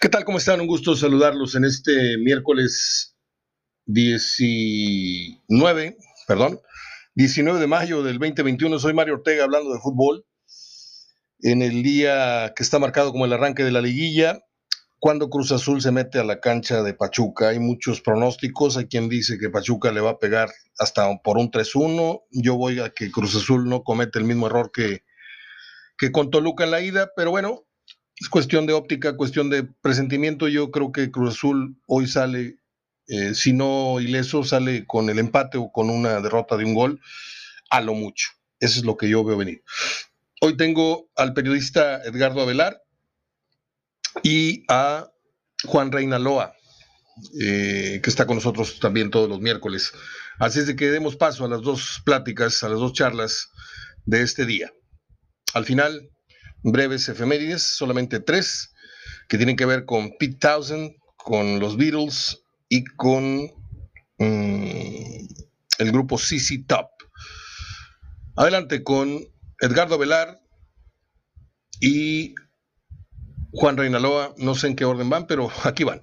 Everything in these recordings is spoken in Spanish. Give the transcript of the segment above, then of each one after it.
¿Qué tal? ¿Cómo están? Un gusto saludarlos en este miércoles 19, perdón, 19 de mayo del 2021. Soy Mario Ortega hablando de fútbol en el día que está marcado como el arranque de la liguilla, cuando Cruz Azul se mete a la cancha de Pachuca. Hay muchos pronósticos, hay quien dice que Pachuca le va a pegar hasta por un 3-1. Yo voy a que Cruz Azul no comete el mismo error que, que con Toluca en la ida, pero bueno, es cuestión de óptica, cuestión de presentimiento. Yo creo que Cruz Azul hoy sale, eh, si no ileso, sale con el empate o con una derrota de un gol, a lo mucho. Eso es lo que yo veo venir. Hoy tengo al periodista Edgardo Avelar y a Juan Reinaloa, eh, que está con nosotros también todos los miércoles. Así es de que demos paso a las dos pláticas, a las dos charlas de este día. Al final, breves efemérides, solamente tres, que tienen que ver con Pete Townsend, con los Beatles y con mm, el grupo CC Top. Adelante con Edgardo Velar y Juan Reinaloa. No sé en qué orden van, pero aquí van.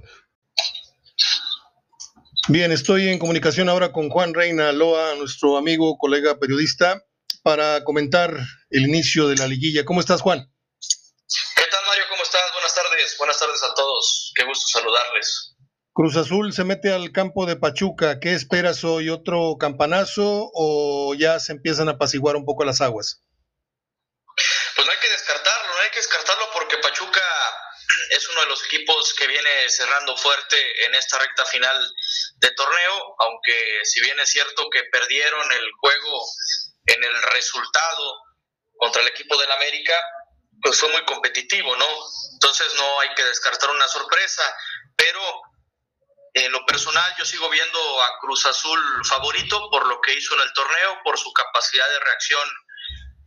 Bien, estoy en comunicación ahora con Juan Reinaloa, nuestro amigo, colega periodista para comentar el inicio de la liguilla. ¿Cómo estás, Juan? ¿Qué tal, Mario? ¿Cómo estás? Buenas tardes. Buenas tardes a todos. Qué gusto saludarles. Cruz Azul se mete al campo de Pachuca. ¿Qué esperas hoy? ¿Otro campanazo o ya se empiezan a apaciguar un poco las aguas? Pues no hay que descartarlo, no hay que descartarlo porque Pachuca es uno de los equipos que viene cerrando fuerte en esta recta final de torneo, aunque si bien es cierto que perdieron el juego en el resultado contra el equipo del América, pues fue muy competitivo, ¿no? Entonces no hay que descartar una sorpresa, pero en lo personal yo sigo viendo a Cruz Azul favorito por lo que hizo en el torneo, por su capacidad de reacción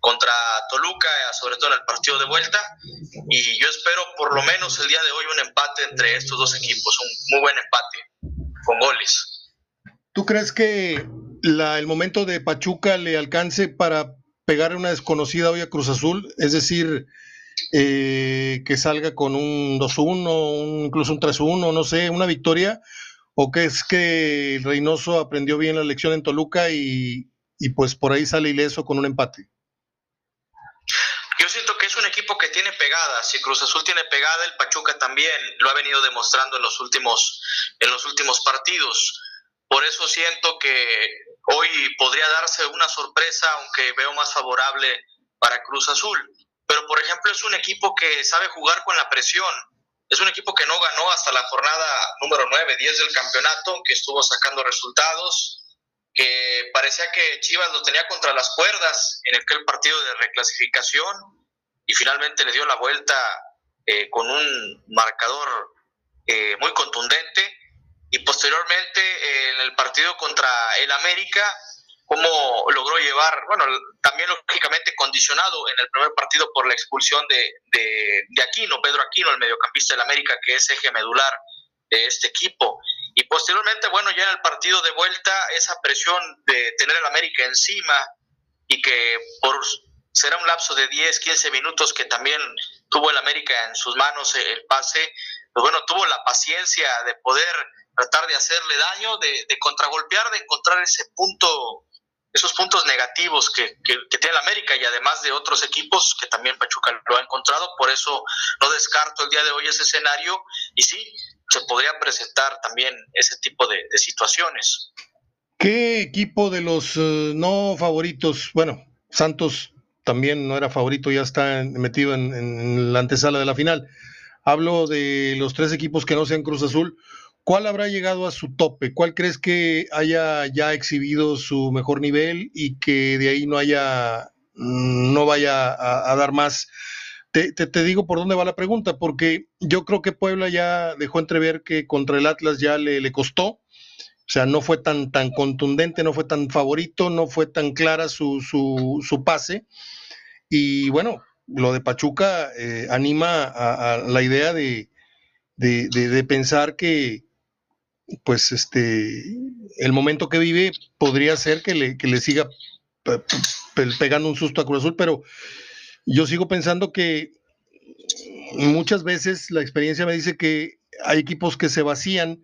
contra Toluca, sobre todo en el partido de vuelta, y yo espero por lo menos el día de hoy un empate entre estos dos equipos, un muy buen empate con goles. ¿Tú crees que la, el momento de Pachuca le alcance para pegar una desconocida hoy a Cruz Azul? Es decir, eh, que salga con un 2-1, incluso un 3-1, no sé, una victoria, o que es que Reynoso aprendió bien la lección en Toluca y, y pues por ahí sale ileso con un empate. Yo siento que es un equipo que tiene pegada. Si Cruz Azul tiene pegada, el Pachuca también lo ha venido demostrando en los últimos, en los últimos partidos. Por eso siento que hoy podría darse una sorpresa, aunque veo más favorable para Cruz Azul. Pero, por ejemplo, es un equipo que sabe jugar con la presión. Es un equipo que no ganó hasta la jornada número 9, 10 del campeonato, que estuvo sacando resultados, que parecía que Chivas lo tenía contra las cuerdas en aquel partido de reclasificación y finalmente le dio la vuelta eh, con un marcador eh, muy contundente y posteriormente eh, en el partido contra el América, cómo logró llevar, bueno, también lógicamente condicionado en el primer partido por la expulsión de, de, Aquino, Pedro Aquino, el mediocampista del América, que es eje medular de este equipo. Y posteriormente, bueno, ya en el partido de vuelta, esa presión de tener el América encima y que por será un lapso de 10, 15 minutos que también tuvo el América en sus manos el pase, pues bueno, tuvo la paciencia de poder tratar de hacerle daño, de, de contragolpear, de encontrar ese punto, esos puntos negativos que, tiene el América y además de otros equipos que también Pachuca lo ha encontrado. Por eso no descarto el día de hoy ese escenario y sí, se podría presentar también ese tipo de, situaciones. ¿Qué equipo de los eh, no favoritos? Bueno, Santos también no era favorito, ya está metido en, la antesala de la final. Hablo de los tres equipos que no sean Cruz Azul. ¿Cuál habrá llegado a su tope? ¿Cuál crees que haya ya exhibido su mejor nivel y que de ahí no haya, mm, no vaya a, dar más? Te, te, digo por dónde va la pregunta, porque yo creo que Puebla ya dejó entrever que contra el Atlas ya le, le costó, o sea, no fue tan, tan contundente, no fue tan favorito, no fue tan clara su, su, su pase. Y bueno, lo de Pachuca eh, anima a, la idea de, de, de, de pensar que, pues este, el momento que vive podría ser que le, que le siga pegando un susto a Cruz Azul, pero yo sigo pensando que muchas veces la experiencia me dice que hay equipos que se vacían,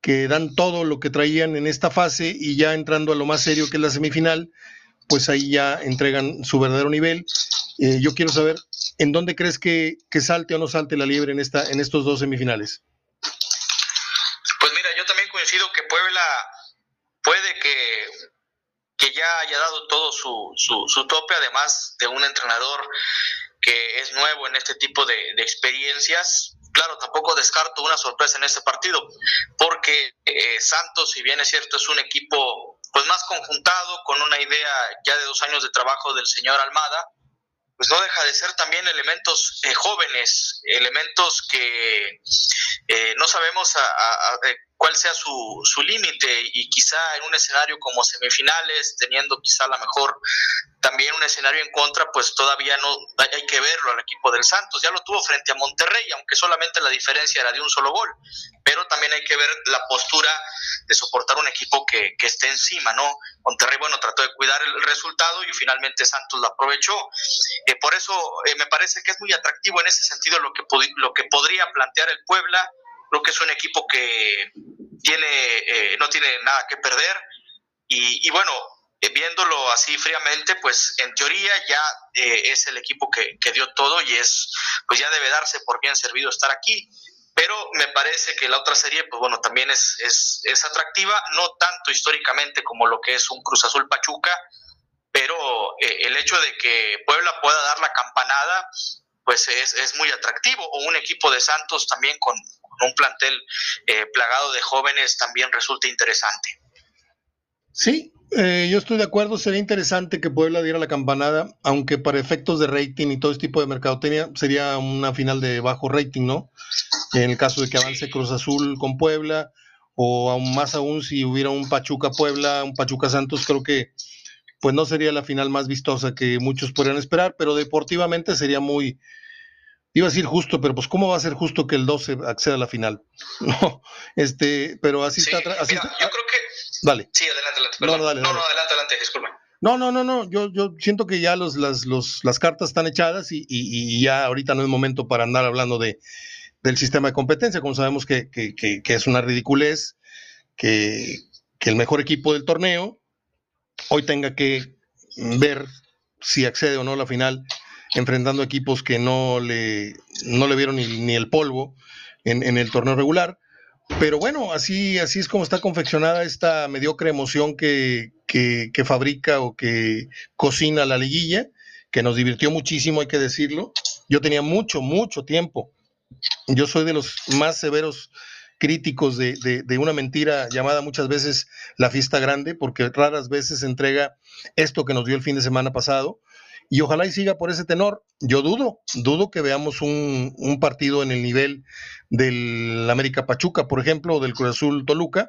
que dan todo lo que traían en esta fase y ya entrando a lo más serio que es la semifinal, pues ahí ya entregan su verdadero nivel. Eh, yo quiero saber, ¿en dónde crees que, que, salte o no salte la liebre en, esta, en estos dos semifinales? Ya haya dado todo su, su, su tope, además de un entrenador que es nuevo en este tipo de, experiencias, claro, tampoco descarto una sorpresa en este partido, porque eh, Santos, si bien es cierto, es un equipo pues más conjuntado, con una idea ya de dos años de trabajo del señor Almada, pues no deja de ser también elementos eh, jóvenes, elementos que eh, no sabemos a, cuál sea su, su límite y quizá en un escenario como semifinales, teniendo quizá a lo mejor también un escenario en contra, pues todavía no hay que verlo al equipo del Santos. Ya lo tuvo frente a Monterrey, aunque solamente la diferencia era de un solo gol, pero también hay que ver la postura de soportar un equipo que, que esté encima, ¿no? Monterrey, bueno, trató de cuidar el resultado y finalmente Santos lo aprovechó. Eh, por eso eh, me parece que es muy atractivo en ese sentido lo que, lo que podría plantear el Puebla Creo que es un equipo que tiene, eh, no tiene nada que perder y, bueno, eh, viéndolo así fríamente, pues en teoría ya eh, es el equipo que, que, dio todo y es, pues ya debe darse por bien servido estar aquí. Pero me parece que la otra serie, pues bueno, también es, es, es atractiva, no tanto históricamente como lo que es un Cruz Azul Pachuca, pero el hecho de que Puebla pueda dar la campanada, pues es, es muy atractivo. O un equipo de Santos también con, un plantel eh, plagado de jóvenes también resulta interesante. Sí, eh, yo estoy de acuerdo, sería interesante que Puebla diera la campanada, aunque para efectos de rating y todo este tipo de mercadotecnia sería una final de bajo rating, ¿no? En el caso de que avance Cruz Azul con Puebla, o aún más aún si hubiera un Pachuca Puebla, un Pachuca Santos, creo que pues no sería la final más vistosa que muchos podrían esperar, pero deportivamente sería muy, Iba a decir justo, pero pues ¿cómo va a ser justo que el 12 acceda a la final? No, este, pero así sí, está. Así mira, está. Yo creo que... Dale. Sí, adelante, adelante. No, no, dale, no, dale. no, adelante, adelante, disculpa. No, no, no, no. Yo, yo siento que ya los, las, los, las cartas están echadas y, y, y, ya ahorita no es momento para andar hablando de, del sistema de competencia, como sabemos que, que, que, que es una ridiculez que, que el mejor equipo del torneo hoy tenga que ver si accede o no a la final enfrentando equipos que no le, no le vieron ni, el polvo en, el torneo regular. Pero bueno, así, así es como está confeccionada esta mediocre emoción que, que, que fabrica o que cocina la liguilla, que nos divirtió muchísimo, hay que decirlo. Yo tenía mucho, mucho tiempo. Yo soy de los más severos críticos de, de, de, una mentira llamada muchas veces la fiesta grande, porque raras veces entrega esto que nos dio el fin de semana pasado, y ojalá y siga por ese tenor. Yo dudo, dudo que veamos un, partido en el nivel del América Pachuca, por ejemplo, o del Cruz Azul Toluca,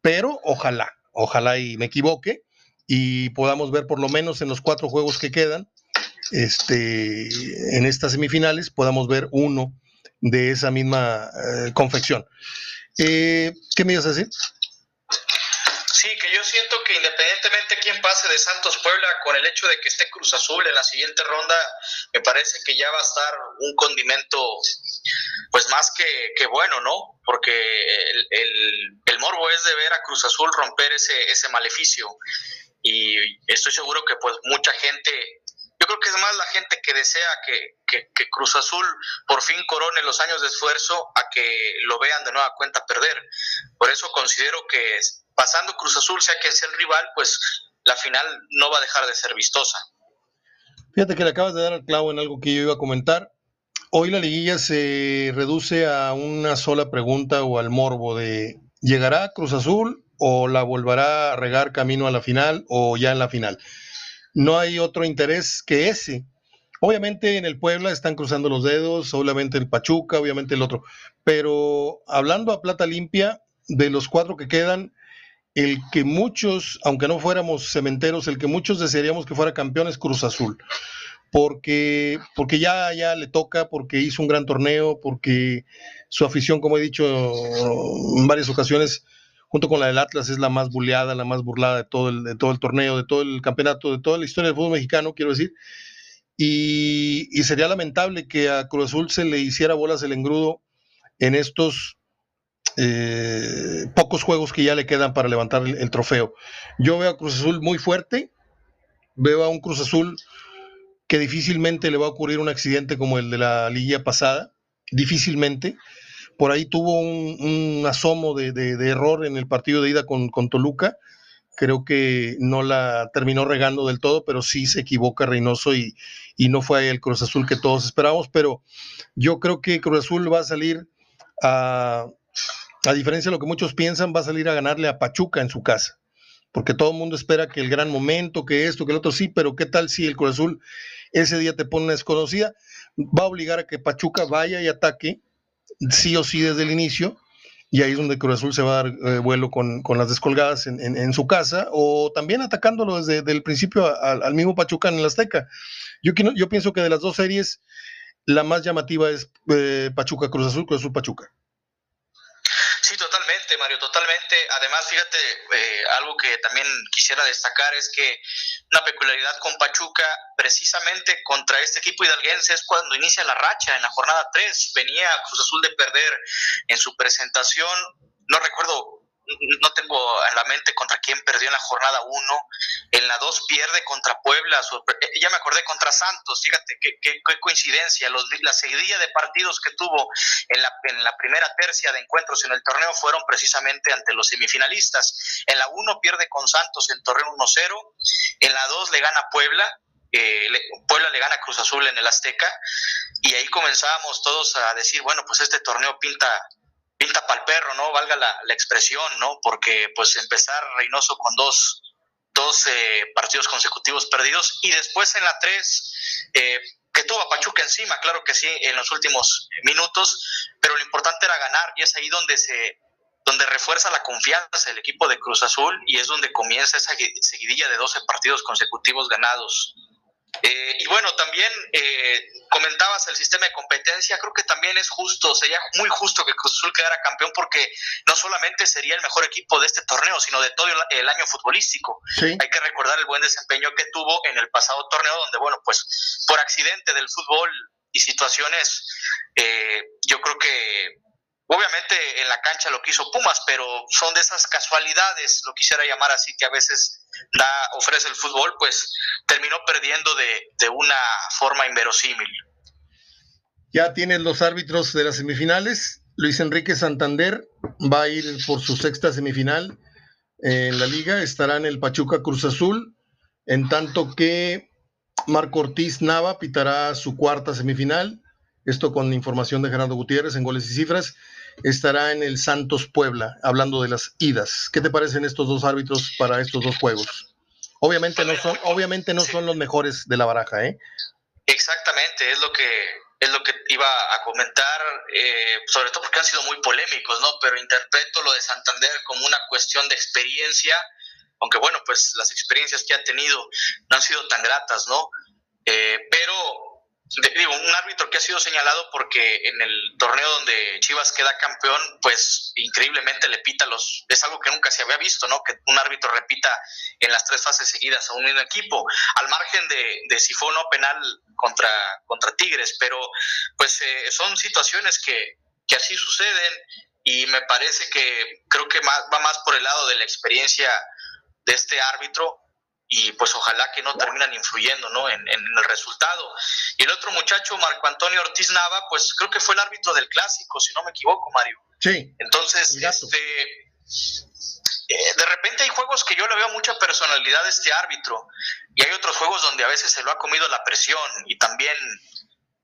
pero ojalá, ojalá y me equivoque y podamos ver por lo menos en los cuatro juegos que quedan, este, en estas semifinales, podamos ver uno de esa misma eh, confección. Eh, ¿Qué me ibas a decir? Sí, que yo siento que independientemente quién pase de Santos Puebla, con el hecho de que esté Cruz Azul en la siguiente ronda, me parece que ya va a estar un condimento, pues más que, que bueno, ¿no? Porque el, el, el, morbo es de ver a Cruz Azul romper ese, ese maleficio. Y estoy seguro que pues mucha gente yo creo que es más la gente que desea que, que, que, Cruz Azul por fin corone los años de esfuerzo a que lo vean de nueva cuenta perder. Por eso considero que pasando Cruz Azul, sea quien sea el rival, pues la final no va a dejar de ser vistosa. Fíjate que le acabas de dar al clavo en algo que yo iba a comentar. Hoy la liguilla se reduce a una sola pregunta o al morbo de ¿llegará Cruz Azul o la volverá a regar camino a la final o ya en la final? No hay otro interés que ese. Obviamente en el Puebla están cruzando los dedos, obviamente el Pachuca, obviamente el otro. Pero hablando a plata limpia, de los cuatro que quedan, el que muchos, aunque no fuéramos cementeros, el que muchos desearíamos que fuera campeón es Cruz Azul. Porque, porque ya, ya le toca, porque hizo un gran torneo, porque su afición, como he dicho en varias ocasiones, junto con la del Atlas, es la más buleada, la más burlada de todo el, de todo el torneo, de todo el campeonato, de toda la historia del fútbol mexicano, quiero decir. y, sería lamentable que a Cruz Azul se le hiciera bolas el engrudo en estos eh, pocos juegos que ya le quedan para levantar el, trofeo. Yo veo a Cruz Azul muy fuerte, veo a un Cruz Azul que difícilmente le va a ocurrir un accidente como el de la liguilla pasada, difícilmente. Por ahí tuvo un, asomo de, error en el partido de ida con, Toluca. Creo que no la terminó regando del todo, pero sí se equivoca Reynoso y, y no fue el Cruz Azul que todos esperábamos. Pero yo creo que Cruz Azul va a salir a, a diferencia de lo que muchos piensan, va a salir a ganarle a Pachuca en su casa. Porque todo el mundo espera que el gran momento, que esto, que el otro sí, pero ¿qué tal si el Cruz Azul ese día te pone una desconocida? Va a obligar a que Pachuca vaya y ataque, sí o sí desde el inicio, y ahí es donde Cruz Azul se va a dar eh, vuelo con, las descolgadas en, su casa, o también atacándolo desde el principio al mismo Pachuca en el Azteca. Yo, yo pienso que de las dos series, la más llamativa es eh, Pachuca Cruz Azul, Cruz Azul Pachuca. Totalmente, Mario, totalmente. Además, fíjate, eh, algo que también quisiera destacar es que una peculiaridad con Pachuca, precisamente contra este equipo hidalguense, es cuando inicia la racha en la jornada 3. Venía Cruz Azul de perder en su presentación, no recuerdo no tengo en la mente contra quién perdió en la jornada 1, en la 2 pierde contra Puebla, eh, ya me acordé contra Santos, fíjate qué, coincidencia, los, la seguidilla de partidos que tuvo en la, en la primera tercia de encuentros en el torneo fueron precisamente ante los semifinalistas. En la 1 pierde con Santos en Torreón 1-0, en la 2 le gana Puebla, eh, Puebla le gana Cruz Azul en el Azteca y ahí comenzábamos todos a decir, bueno, pues este torneo pinta pinta para el perro, ¿no? Valga la, expresión, ¿no? Porque pues empezar Reynoso con dos, dos eh, partidos consecutivos perdidos y después en la tres, eh, que tuvo a Pachuca encima, claro que sí, en los últimos minutos, pero lo importante era ganar y es ahí donde se donde refuerza la confianza el equipo de Cruz Azul y es donde comienza esa seguidilla de 12 partidos consecutivos ganados. Eh, y bueno, también eh, comentabas el sistema de competencia, creo que también es justo, sería muy justo que Cruz Azul quedara campeón porque no solamente sería el mejor equipo de este torneo, sino de todo el, año futbolístico. Hay que recordar el buen desempeño que tuvo en el pasado torneo, donde, bueno, pues por accidente del fútbol y situaciones, eh, yo creo que obviamente en la cancha lo quiso Pumas, pero son de esas casualidades, lo quisiera llamar así, que a veces da, ofrece el fútbol, pues terminó perdiendo de, una forma inverosímil. Ya tienes los árbitros de las semifinales. Luis Enrique Santander va a ir por su sexta semifinal en la liga. Estará en el Pachuca Cruz Azul, en tanto que Marco Ortiz Nava pitará su cuarta semifinal. Esto con información de Gerardo Gutiérrez en goles y cifras estará en el Santos Puebla, hablando de las idas. ¿Qué te parecen estos dos árbitros para estos dos juegos? Obviamente no son, obviamente no son los mejores de la baraja, ¿eh? Exactamente, es lo que es lo que iba a comentar, eh, sobre todo porque han sido muy polémicos, ¿no? Pero interpreto lo de Santander como una cuestión de experiencia, aunque bueno, pues las experiencias que ha tenido no han sido tan gratas, ¿no? Eh, pero digo, un árbitro que ha sido señalado porque en el torneo donde Chivas queda campeón, pues increíblemente le pita los, es algo que nunca se había visto, ¿no? Que un árbitro repita en las tres fases seguidas a un mismo equipo, al margen de, de si fue o no penal contra, contra Tigres, pero pues eh, son situaciones que, que así suceden y me parece que creo que más, va más por el lado de la experiencia de este árbitro y pues ojalá que no terminan influyendo ¿no? En, el resultado. Y el otro muchacho, Marco Antonio Ortiz Nava, pues creo que fue el árbitro del clásico, si no me equivoco, Mario. Sí. Entonces, este, eh, de repente hay juegos que yo le veo mucha personalidad a este árbitro y hay otros juegos donde a veces se lo ha comido la presión y también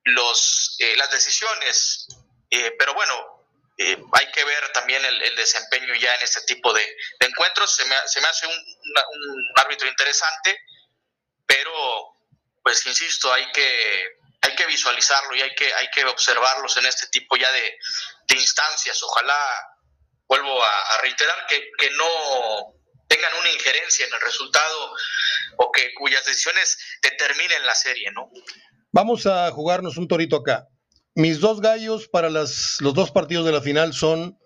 los, eh, las decisiones. Eh, pero bueno, eh, hay que ver también el, desempeño ya en este tipo de, encuentros. Se me, se me hace un, árbitro interesante, pero pues insisto, hay que, hay que visualizarlo y hay que, hay que observarlos en este tipo ya de, instancias. Ojalá, vuelvo a, reiterar, que, que no tengan una injerencia en el resultado o que cuyas decisiones determinen la serie, ¿no? Vamos a jugarnos un torito acá. Mis dos gallos para los dos partidos de la final son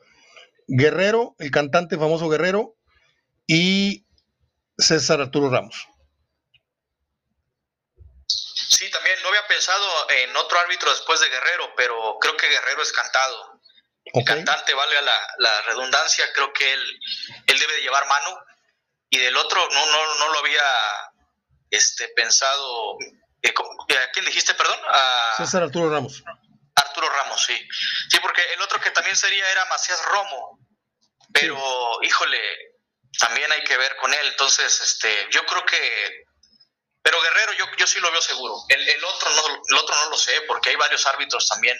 Guerrero, el cantante famoso Guerrero, y César Arturo Ramos. Sí, también no había pensado en otro árbitro después de Guerrero, pero creo que Guerrero es cantado. Cantante, valga la, redundancia, creo que él, él debe de llevar mano. Y del otro no, no, no lo había este, pensado. Eh, ¿A quién dijiste, perdón? A César Arturo Ramos. Arturo Ramos, sí. Sí, porque el otro que también sería era Macías Romo. Pero, híjole, también hay que ver con él. Entonces, este, yo creo que pero Guerrero yo, yo sí lo veo seguro. El, el, otro no, el otro no lo sé, porque hay varios árbitros también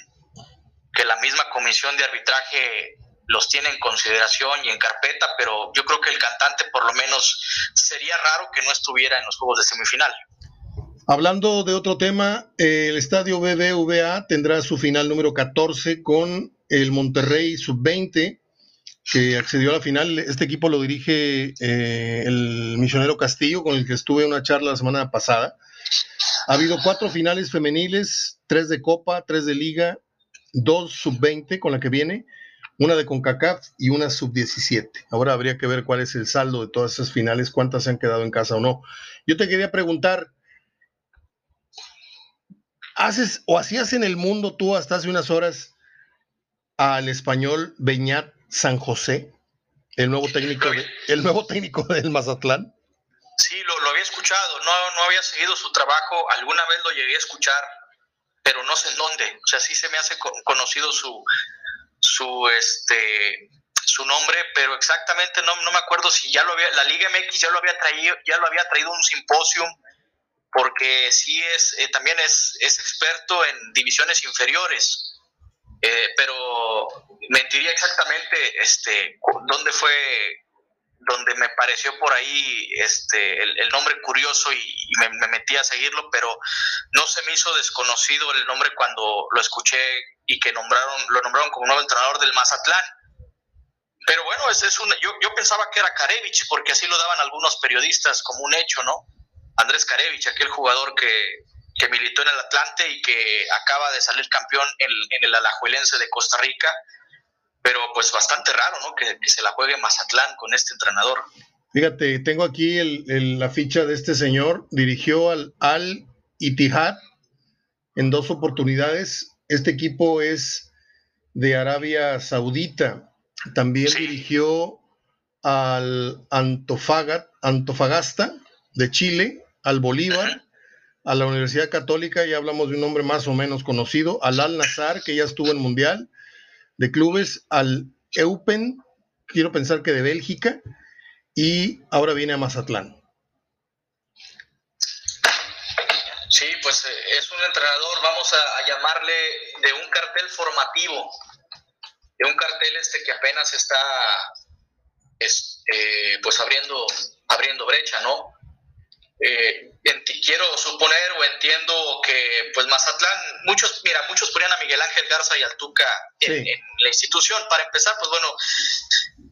que la misma comisión de arbitraje los tiene en consideración y en carpeta, pero yo creo que el cantante por lo menos sería raro que no estuviera en los juegos de semifinal. Hablando de otro tema, el estadio BBVA tendrá su final número 14 con el Monterrey Sub-20 que accedió a la final. Este equipo lo dirige eh, el misionero Castillo, con el que estuve en una charla la semana pasada. Ha habido cuatro finales femeniles, tres de Copa, tres de Liga, dos sub-20 con la que viene, una de CONCACAF y una sub-17. Ahora habría que ver cuál es el saldo de todas esas finales, cuántas se han quedado en casa o no. Yo te quería preguntar, ¿haces o hacías en el mundo tú hasta hace unas horas al español Beñat San José, el nuevo técnico, el nuevo técnico del Mazatlán? Sí, lo, había escuchado, no, no había seguido su trabajo, alguna vez lo llegué a escuchar, pero no sé en dónde. O sea, sí se me hace conocido su, su, este, su nombre, pero exactamente no, no me acuerdo si ya lo había, la Liga MX ya lo había traído, ya lo había traído un simposium, porque sí es, eh, también es, es experto en divisiones inferiores. Eh, pero mentiría exactamente este dónde fue donde me pareció por ahí este el, nombre curioso y, me, metí a seguirlo pero no se me hizo desconocido el nombre cuando lo escuché y que nombraron lo nombraron como nuevo entrenador del Mazatlán pero bueno es, es una, yo, yo pensaba que era Karevich porque así lo daban algunos periodistas como un hecho no Andrés Karevich aquel jugador que que militó en el Atlante y que acaba de salir campeón en, el Alajuelense de Costa Rica, pero pues bastante raro, ¿no? Que, se la juegue Mazatlán con este entrenador. Fíjate, tengo aquí la ficha de este señor, dirigió al Al Ittihad en dos oportunidades. Este equipo es de Arabia Saudita. También dirigió al Antofagasta de Chile, al Bolívar a la Universidad Católica, ya hablamos de un nombre más o menos conocido, al Al Nazar, que ya estuvo en Mundial de Clubes, al Eupen, quiero pensar que de Bélgica, y ahora viene a Mazatlán. Sí, pues eh, es un entrenador, vamos a, llamarle de un cartel formativo, de un cartel este que apenas está eh, pues abriendo, abriendo brecha, ¿no? Eh, quiero suponer o entiendo que pues Mazatlán, muchos, mira, muchos ponían a Miguel Ángel Garza y al Tuca en, la institución. Para empezar, pues bueno,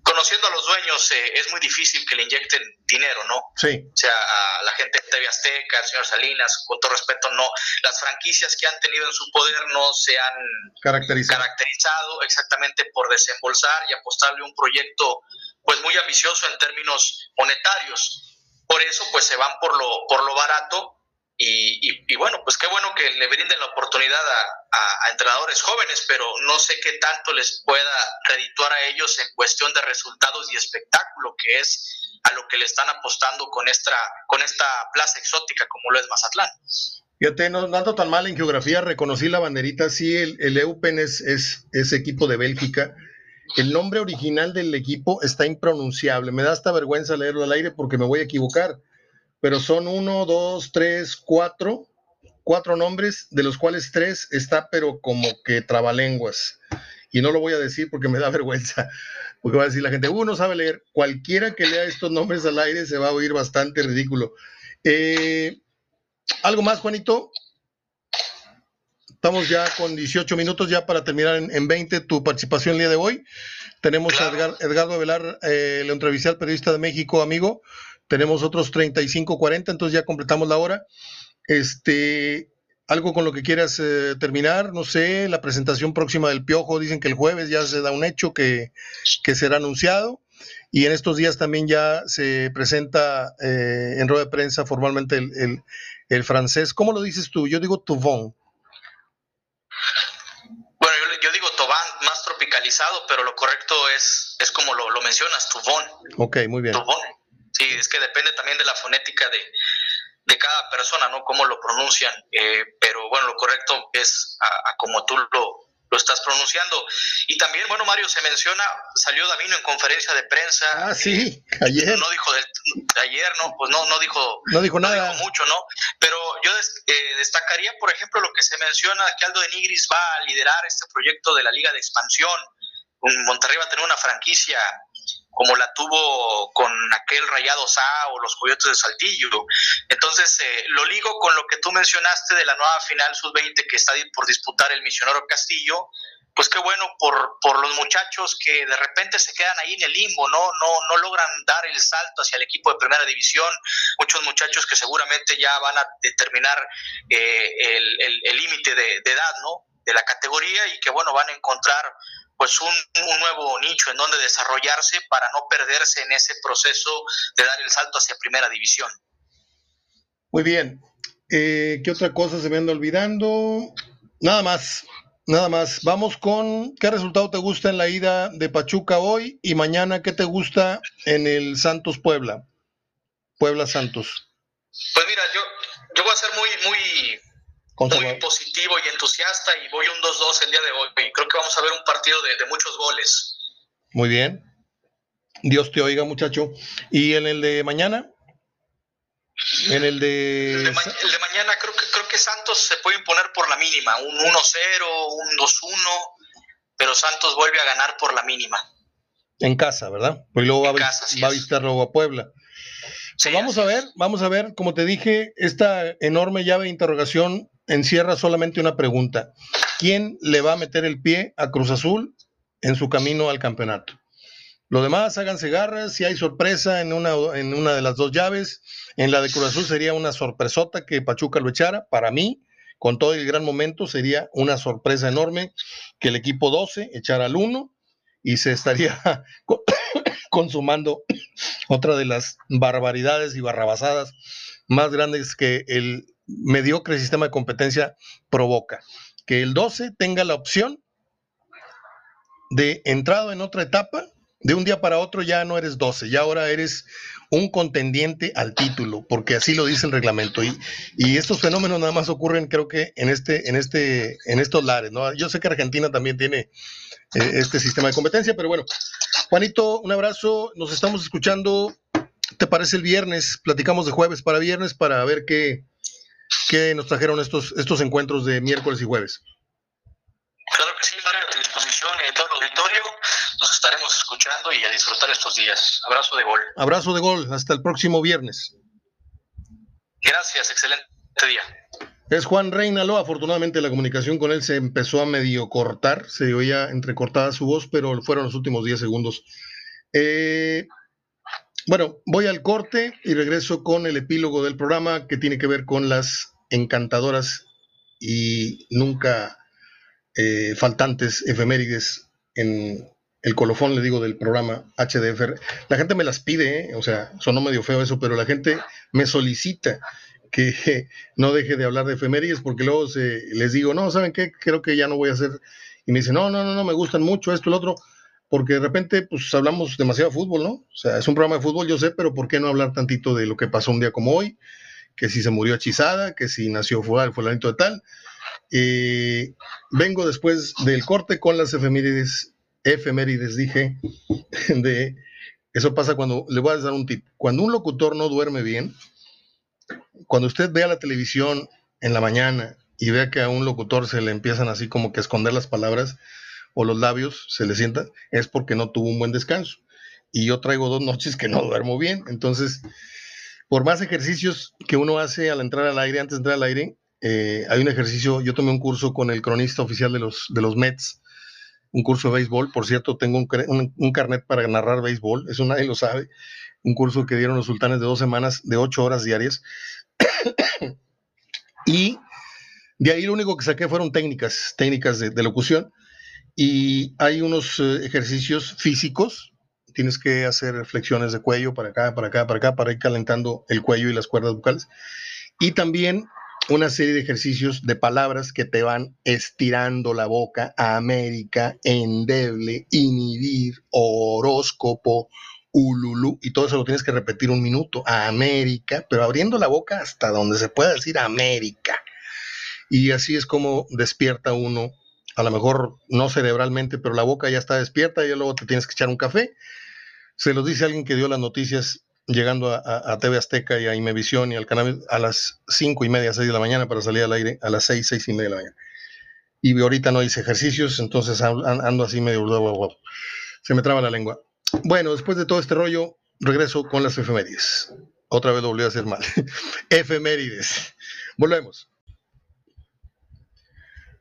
conociendo a los dueños eh, es muy difícil que le inyecten dinero, ¿no? Sí. O sea, a la gente de TV Azteca, el señor Salinas, con todo respeto, no. Las franquicias que han tenido en su poder no se han caracterizado, caracterizado exactamente por desembolsar y apostarle un proyecto pues muy ambicioso en términos monetarios por eso pues se van por lo, por lo barato y, bueno, pues qué bueno que le brinden la oportunidad a, entrenadores jóvenes, pero no sé qué tanto les pueda redituar a ellos en cuestión de resultados y espectáculo, que es a lo que le están apostando con esta, con esta plaza exótica como lo es Mazatlán. Fíjate, no, ando tan mal en geografía, reconocí la banderita, sí, el, el Eupen es, es equipo de Bélgica, el nombre original del equipo está impronunciable. Me da hasta vergüenza leerlo al aire porque me voy a equivocar. Pero son uno, dos, tres, cuatro, cuatro nombres, de los cuales tres está pero como que trabalenguas. Y no lo voy a decir porque me da vergüenza. Porque va a decir la gente, uh, no sabe leer. Cualquiera que lea estos nombres al aire se va a oír bastante ridículo. Eh, ¿Algo más, Juanito? Estamos ya con 18 minutos ya para terminar en, 20 tu participación el día de hoy. Tenemos a Edgardo Velar, eh, le entrevisté al periodista de México, amigo. Tenemos otros 35, 40, entonces ya completamos la hora. Este, algo con lo que quieras eh, terminar, no sé, la presentación próxima del Piojo, dicen que el jueves ya se da un hecho que, que será anunciado. y en estos días también ya se presenta eh, en rueda de prensa formalmente el, francés. ¿Cómo lo dices tú? Yo digo Tuvon. Bueno, yo, digo Tobán, más tropicalizado, pero lo correcto es, es como lo, mencionas, Tuvon. Ok, muy bien. Sí, es que depende también de la fonética de, de cada persona, ¿no? Cómo lo pronuncian, eh, pero bueno, lo correcto es a, como tú lo, lo estás pronunciando. Y también, bueno, Mario, se menciona, salió Davino en conferencia de prensa. Ah, sí, ayer. No dijo ayer, ¿no? Pues no, no dijo, no dijo nada. mucho, ¿no? Pero yo eh, destacaría, por ejemplo, lo que se menciona, que Aldo de Nigris va a liderar este proyecto de la Liga de Expansión. Monterrey va a tener una franquicia como la tuvo con aquel Rayado Sa o los Coyotes de Saltillo. Entonces, eh, lo ligo con lo que tú mencionaste de la nueva final sub-20 que está por disputar el Misionero Castillo. Pues qué bueno por, por los muchachos que de repente se quedan ahí en el limbo, ¿no? No, no logran dar el salto hacia el equipo de primera división. Muchos muchachos que seguramente ya van a determinar eh, el límite de, de edad, ¿no? De la categoría y que, bueno, van a encontrar pues un, nuevo nicho en donde desarrollarse para no perderse en ese proceso de dar el salto hacia primera división. Muy bien. Eh, ¿Qué otra cosa se me anda olvidando? Nada más, nada más. Vamos con qué resultado te gusta en la ida de Pachuca hoy y mañana qué te gusta en el Santos Puebla. Puebla Santos. Pues mira, yo, yo voy a ser muy, muy, muy positivo y entusiasta y voy un 2-2 el día de hoy. Y creo que vamos a ver un partido de, muchos goles. Muy bien. Dios te oiga, muchacho. ¿Y en el de mañana? En el de... El de, mañana creo que, creo que Santos se puede imponer por la mínima, un 1-0, un 2-1, pero Santos vuelve a ganar por la mínima. En casa, ¿verdad? Pues luego va, a, visitar luego a Puebla. Vamos a ver, vamos a ver, como te dije, esta enorme llave de interrogación encierra solamente una pregunta. ¿Quién le va a meter el pie a Cruz Azul en su camino al campeonato? Lo demás, háganse garras, si hay sorpresa en una, en una de las dos llaves, en la de Cruz Azul sería una sorpresota que Pachuca lo echara, para mí, con todo el gran momento, sería una sorpresa enorme que el equipo 12 echara al 1 y se estaría consumando otra de las barbaridades y barrabasadas más grandes que el mediocre sistema de competencia provoca. Que el 12 tenga la opción de entrado en otra etapa, de un día para otro ya no eres 12, ya ahora eres un contendiente al título, porque así lo dice el reglamento. Y, y estos fenómenos nada más ocurren, creo que en este, en este, en estos lares, ¿no? Yo sé que Argentina también tiene eh, este sistema de competencia, pero bueno. Juanito, un abrazo, nos estamos escuchando. ¿Te parece el viernes? Platicamos de jueves para viernes para ver qué, ¿Qué nos trajeron estos, estos encuentros de miércoles y jueves. Claro que sí, Mario, a tu disposición y todo el auditorio. Nos estaremos escuchando y a disfrutar estos días. Abrazo de gol. Abrazo de gol. Hasta el próximo viernes. Gracias, excelente día. Es Juan Reinalo. Afortunadamente la comunicación con él se empezó a medio cortar. Se oía entrecortada su voz, pero fueron los últimos 10 segundos. Eh, bueno, voy al corte y regreso con el epílogo del programa que tiene que ver con las encantadoras y nunca eh, faltantes efemérides en el colofón, le digo, del programa HDF. La gente me las pide, ¿eh? o sea, sonó medio feo eso, pero la gente me solicita que no deje de hablar de efemérides porque luego les digo, no, ¿saben qué? Creo que ya no voy a hacer. Y me dicen, no, no, no, no, me gustan mucho esto lo otro porque de repente pues hablamos demasiado de fútbol, ¿no? O sea, es un programa de fútbol, yo sé, pero ¿por qué no hablar tantito de lo que pasó un día como hoy? Que si se murió hechizada, que si nació fulanito de tal. Eh, vengo después del corte con las efemérides, efemérides dije, de eso pasa cuando, le voy a dar un tip, cuando un locutor no duerme bien, cuando usted vea la televisión en la mañana y vea que a un locutor se le empiezan así como que a esconder las palabras, o los labios se le sientan, es porque no tuvo un buen descanso. Y yo traigo dos noches que no duermo bien. Entonces, por más ejercicios que uno hace al entrar al aire, antes de entrar al aire, eh, hay un ejercicio, yo tomé un curso con el cronista oficial de los, de los Mets, un curso de béisbol, por cierto, tengo un, un, carnet para narrar béisbol, eso nadie lo sabe, un curso que dieron los sultanes de dos semanas, de ocho horas diarias. y de ahí lo único que saqué fueron técnicas, técnicas de, de locución y hay unos eh, ejercicios físicos tienes que hacer flexiones de cuello para acá, para acá, para acá, para ir calentando el cuello y las cuerdas vocales. Y también una serie de ejercicios de palabras que te van estirando la boca a América, endeble, inhibir, horóscopo, ululú, y todo eso lo tienes que repetir un minuto, a América, pero abriendo la boca hasta donde se pueda decir América. Y así es como despierta uno, a lo mejor no cerebralmente, pero la boca ya está despierta y luego te tienes que echar un café. Se los dice alguien que dio las noticias llegando a, TV Azteca y a Imevisión y al canal a las cinco y media, seis de la mañana para salir al aire a las seis, seis y media de la mañana. Y ahorita no hice ejercicios, entonces ando así medio... Se me traba la lengua. Bueno, después de todo este rollo, regreso con las efemérides. Otra vez lo volví a hacer mal. efemérides. Volvemos.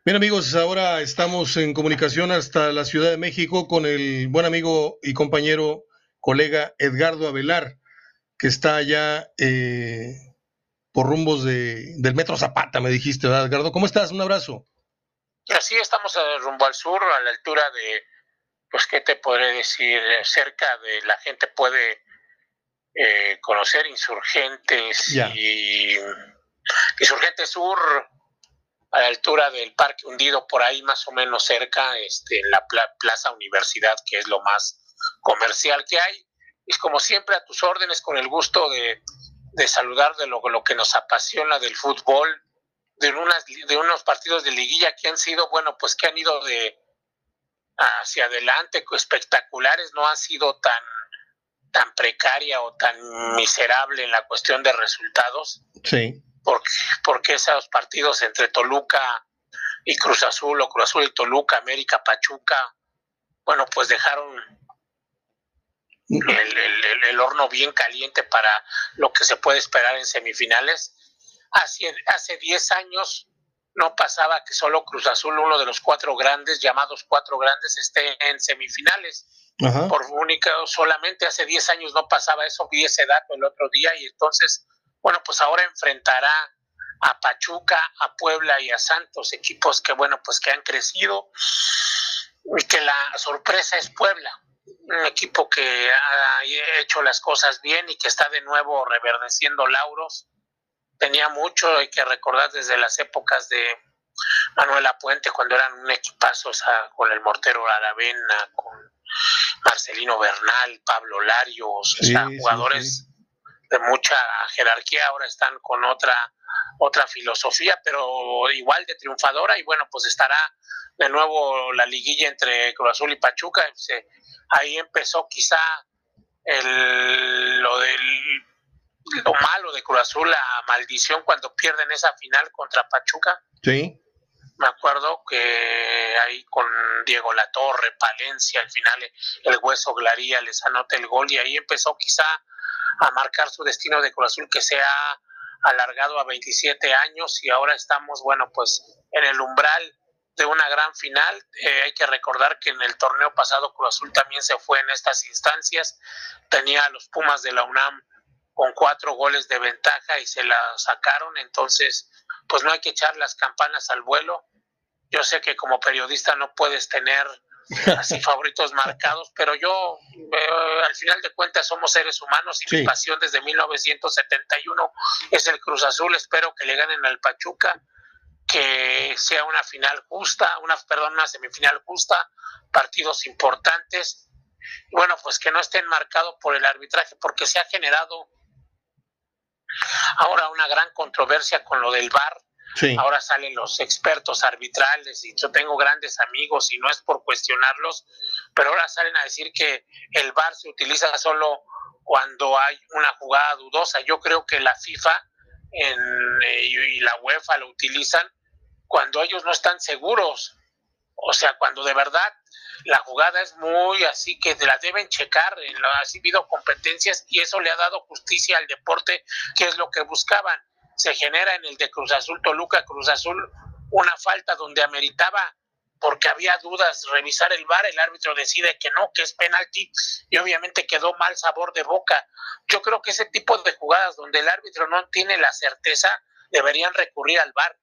Bien amigos, ahora estamos en comunicación hasta la Ciudad de México con el buen amigo y compañero, colega Edgardo Avelar que está allá eh, por rumbos de, del Metro Zapata, me dijiste, ¿verdad, Edgardo? ¿Cómo estás? Un abrazo. Así estamos eh, rumbo al sur, a la altura de, pues, ¿qué te podré decir? Cerca de la gente puede eh, conocer Insurgentes y Insurgentes Sur, a la altura del Parque Hundido, por ahí más o menos cerca, este, en la Plaza Universidad, que es lo más comercial que hay y como siempre a tus órdenes con el gusto de, saludar de lo, lo, que nos apasiona del fútbol, de, de unos partidos de liguilla que han sido, bueno, pues que han ido de hacia adelante, espectaculares, no ha sido tan, tan precaria o tan miserable en la cuestión de resultados. Sí. Porque, porque esos partidos entre Toluca y Cruz Azul o Cruz Azul y Toluca, América, Pachuca, bueno, pues dejaron el, el, horno bien caliente para lo que se puede esperar en semifinales. Hace, hace 10 años no pasaba que solo Cruz Azul, uno de los cuatro grandes, llamados cuatro grandes, esté en semifinales. Por única, solamente hace 10 años no pasaba eso, vi ese dato el otro día y entonces, bueno, pues ahora enfrentará a Pachuca, a Puebla y a Santos, equipos que, bueno, pues que han crecido y que la sorpresa es Puebla un equipo que ha hecho las cosas bien y que está de nuevo reverdeciendo lauros. Tenía mucho, hay que recordar desde las épocas de Manuela Puente, cuando eran un equipazo, con el mortero Aravena, con Marcelino Bernal, Pablo Larios, jugadores de mucha jerarquía, ahora están con otra otra filosofía, pero igual de triunfadora y bueno, pues estará de nuevo la liguilla entre Cruz Azul y Pachuca. ahí empezó quizá el, lo del lo malo de Cruz Azul, la maldición cuando pierden esa final contra Pachuca. Sí. Me acuerdo que ahí con Diego Latorre, Palencia, al final el hueso Glaría les anota el gol y ahí empezó quizá a marcar su destino de Cruz Azul que sea alargado a 27 años y ahora estamos, bueno, pues en el umbral de una gran final. Eh, hay que recordar que en el torneo pasado Cruz Azul también se fue en estas instancias. Tenía a los Pumas de la UNAM con cuatro goles de ventaja y se la sacaron. Entonces, pues no hay que echar las campanas al vuelo. Yo sé que como periodista no puedes tener así favoritos marcados, pero yo eh, al final de cuentas somos seres humanos y mi pasión desde 1971 es el Cruz Azul, espero que le ganen al Pachuca, que sea una final justa, una perdón, una semifinal justa, partidos importantes. Bueno, pues que no estén marcados por el arbitraje porque se ha generado ahora una gran controversia con lo del VAR Ahora salen los expertos arbitrales y yo tengo grandes amigos y no es por cuestionarlos, pero ahora salen a decir que el VAR se utiliza solo cuando hay una jugada dudosa. Yo creo que la FIFA eh, y la UEFA lo utilizan cuando ellos no están seguros. O sea, cuando de verdad la jugada es muy así que la deben checar, ha habido competencias y eso le ha dado justicia al deporte, que es lo que buscaban se genera en el de Cruz Azul Toluca Cruz Azul una falta donde ameritaba porque había dudas revisar el VAR, el árbitro decide que no, que es penalti y obviamente quedó mal sabor de boca. Yo creo que ese tipo de jugadas donde el árbitro no tiene la certeza deberían recurrir al VAR.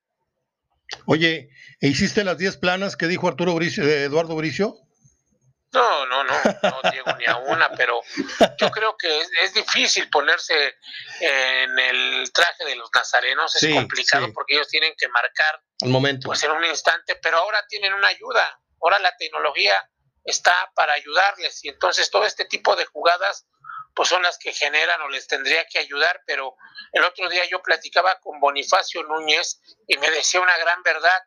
Oye, ¿e hiciste las 10 planas que dijo Arturo Bricio, eh, Eduardo Bricio? No, no, no, no llego ni a una, pero yo creo que es, difícil ponerse en el traje de los nazarenos, es complicado porque ellos tienen que marcar el momento. Pues en un instante, pero ahora tienen una ayuda, ahora la tecnología está para ayudarles y entonces todo este tipo de jugadas pues son las que generan o les tendría que ayudar, pero el otro día yo platicaba con Bonifacio Núñez y me decía una gran verdad.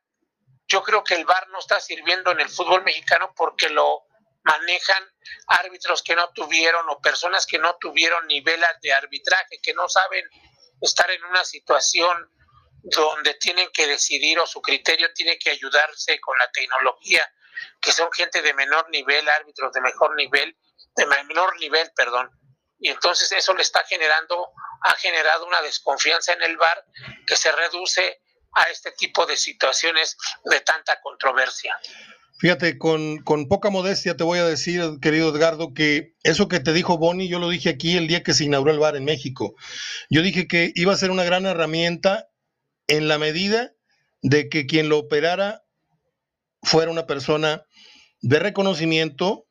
Yo creo que el VAR no está sirviendo en el fútbol mexicano porque lo manejan árbitros que no tuvieron o personas que no tuvieron niveles de arbitraje, que no saben estar en una situación donde tienen que decidir o su criterio tiene que ayudarse con la tecnología, que son gente de menor nivel, árbitros de mejor nivel, de menor nivel, perdón. Y entonces eso le está generando, ha generado una desconfianza en el VAR que se reduce a este tipo de situaciones de tanta controversia. Fíjate, con, con, poca modestia te voy a decir, querido Edgardo, que eso que te dijo Boni, yo lo dije aquí el día que se inauguró el bar en México. Yo dije que iba a ser una gran herramienta en la medida de que quien lo operara fuera una persona de reconocimiento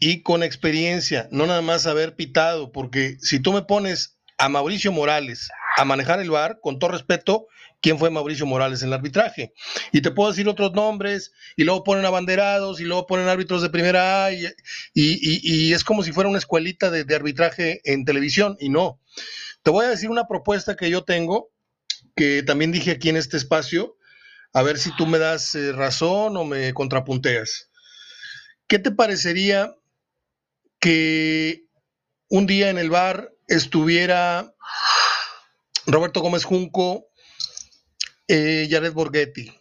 y con experiencia, no nada más haber pitado, porque si tú me pones a Mauricio Morales a manejar el bar, con todo respeto, quién fue Mauricio Morales en el arbitraje. Y te puedo decir otros nombres, y luego ponen abanderados, y luego ponen árbitros de primera A, y, y, es como si fuera una escuelita de, arbitraje en televisión, y no. Te voy a decir una propuesta que yo tengo, que también dije aquí en este espacio, a ver si tú me das eh, razón o me contrapunteas. ¿Qué te parecería que un día en el bar estuviera Roberto Gómez Junco eh, Jared Borghetti,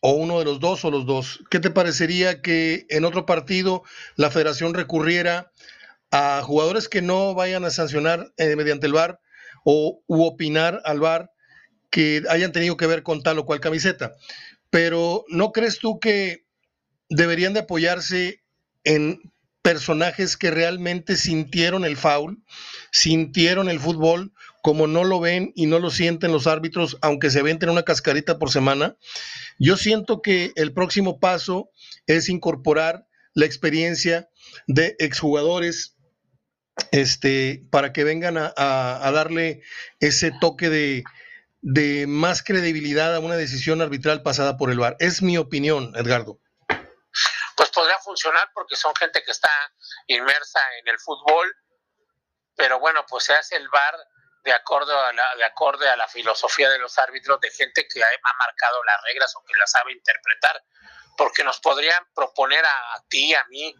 o uno de los dos o los dos. ¿Qué te parecería que en otro partido la federación recurriera a jugadores que no vayan a sancionar eh, mediante el VAR o u opinar al VAR que hayan tenido que ver con tal o cual camiseta? Pero ¿no crees tú que deberían de apoyarse en personajes que realmente sintieron el foul, sintieron el fútbol, como no lo ven y no lo sienten los árbitros, aunque se venten una cascarita por semana, yo siento que el próximo paso es incorporar la experiencia de exjugadores este, para que vengan a, darle ese toque de, de, más credibilidad a una decisión arbitral pasada por el VAR. Es mi opinión, Edgardo. Pues podría funcionar porque son gente que está inmersa en el fútbol, pero bueno, pues se hace el VAR de acuerdo a la, de acorde a la filosofía de los árbitros, de gente que ha marcado las reglas o que las sabe interpretar, porque nos podrían proponer a, ti, a mí,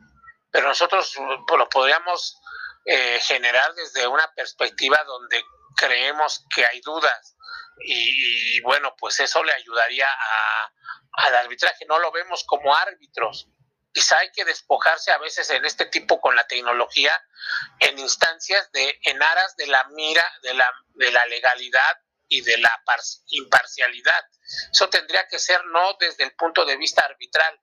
pero nosotros pues, lo podríamos eh, generar desde una perspectiva donde creemos que hay dudas y, bueno, pues eso le ayudaría a, al arbitraje, no lo vemos como árbitros, quizá hay que despojarse a veces en este tipo con la tecnología en instancias de en aras de la mira de la de la legalidad y de la imparcialidad. Eso tendría que ser no desde el punto de vista arbitral,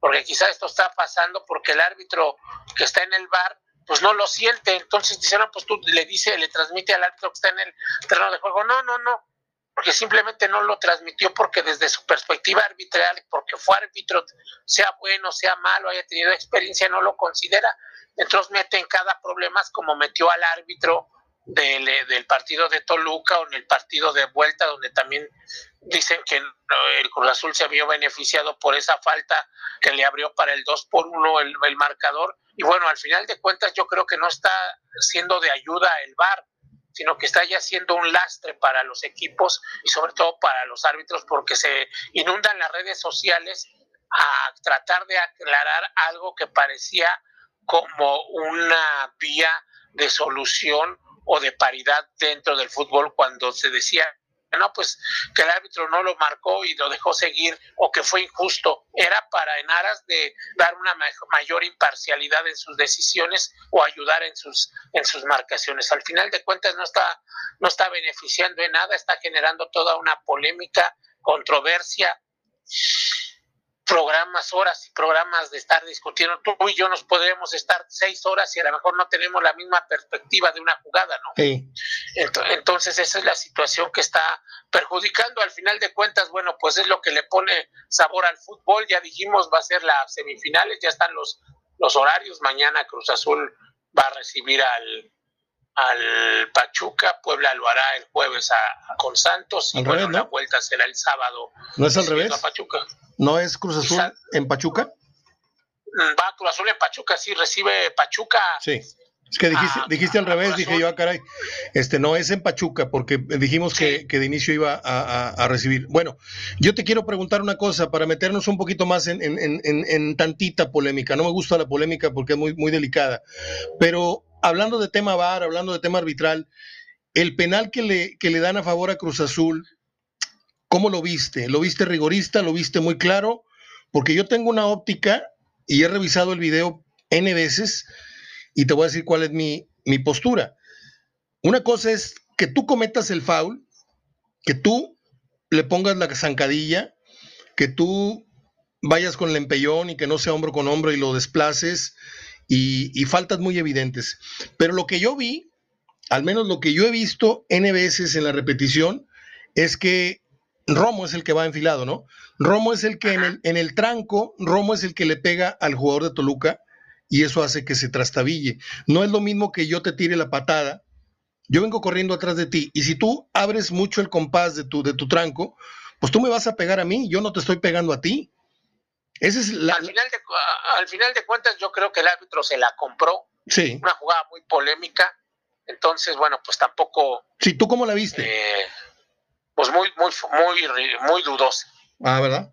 porque quizá esto está pasando porque el árbitro que está en el bar pues no lo siente, entonces dice, no, pues tú le dice, le transmite al árbitro que está en el terreno de juego, no, no, no, porque simplemente no lo transmitió porque desde su perspectiva arbitral, porque fue árbitro, sea bueno, sea malo, haya tenido experiencia, no lo considera. Entonces mete en cada problema como metió al árbitro del, del, partido de Toluca o en el partido de vuelta, donde también dicen que el Cruz Azul se vio beneficiado por esa falta que le abrió para el 2 por 1 el, el marcador. Y bueno, al final de cuentas yo creo que no está siendo de ayuda el VAR sino que está ya siendo un lastre para los equipos y sobre todo para los árbitros porque se inundan las redes sociales a tratar de aclarar algo que parecía como una vía de solución o de paridad dentro del fútbol cuando se decía no, pues que el árbitro no lo marcó y lo dejó seguir o que fue injusto. Era para en aras de dar una mayor imparcialidad en sus decisiones o ayudar en sus, en sus marcaciones. Al final de cuentas no está, no está beneficiando en nada, está generando toda una polémica, controversia programas, horas y programas de estar discutiendo. Tú y yo nos podríamos estar seis horas y a lo mejor no tenemos la misma perspectiva de una jugada, ¿no? Entonces esa es la situación que está perjudicando al final de cuentas, bueno, pues es lo que le pone sabor al fútbol, ya dijimos, va a ser las semifinales, ya están los, los horarios, mañana Cruz Azul va a recibir al, al Pachuca, Puebla lo hará el jueves a, con Santos y bueno, la vuelta será el sábado. ¿No es al revés? Pachuca. ¿No es Cruz Azul en Pachuca? Mm, va Cruz Azul en Pachuca, sí, recibe Pachuca. Sí. Es que dijiste, ah, dijiste al revés, dije yo, ah, caray, este no es en Pachuca, porque dijimos que, que, de inicio iba a, a, recibir. Bueno, yo te quiero preguntar una cosa para meternos un poquito más en, en, en, en, tantita polémica. No me gusta la polémica porque es muy, muy delicada, pero hablando de tema VAR, hablando de tema arbitral, el penal que le, que le dan a favor a Cruz Azul, ¿cómo lo viste? ¿Lo viste rigorista? ¿Lo viste muy claro? Porque yo tengo una óptica y he revisado el video N veces y te voy a decir cuál es mi, mi postura. Una cosa es que tú cometas el foul, que tú le pongas la zancadilla, que tú vayas con el empellón y que no sea hombro con hombro y lo desplaces y, faltas muy evidentes. Pero lo que yo vi, al menos lo que yo he visto N veces en la repetición, es que Romo es el que va enfilado, ¿no? Romo es el que en el, en el tranco, Romo es el que le pega al jugador de Toluca y eso hace que se trastabille. No es lo mismo que yo te tire la patada, yo vengo corriendo atrás de ti y si tú abres mucho el compás de tu, de tu tranco, pues tú me vas a pegar a mí, yo no te estoy pegando a ti al, final de, al final de cuentas, yo creo que el árbitro se la compró. Sí. Una jugada muy polémica. Entonces, bueno, pues tampoco. Sí, ¿tú cómo la viste? Eh, pues muy, muy, muy, muy dudosa. Ah, ¿verdad?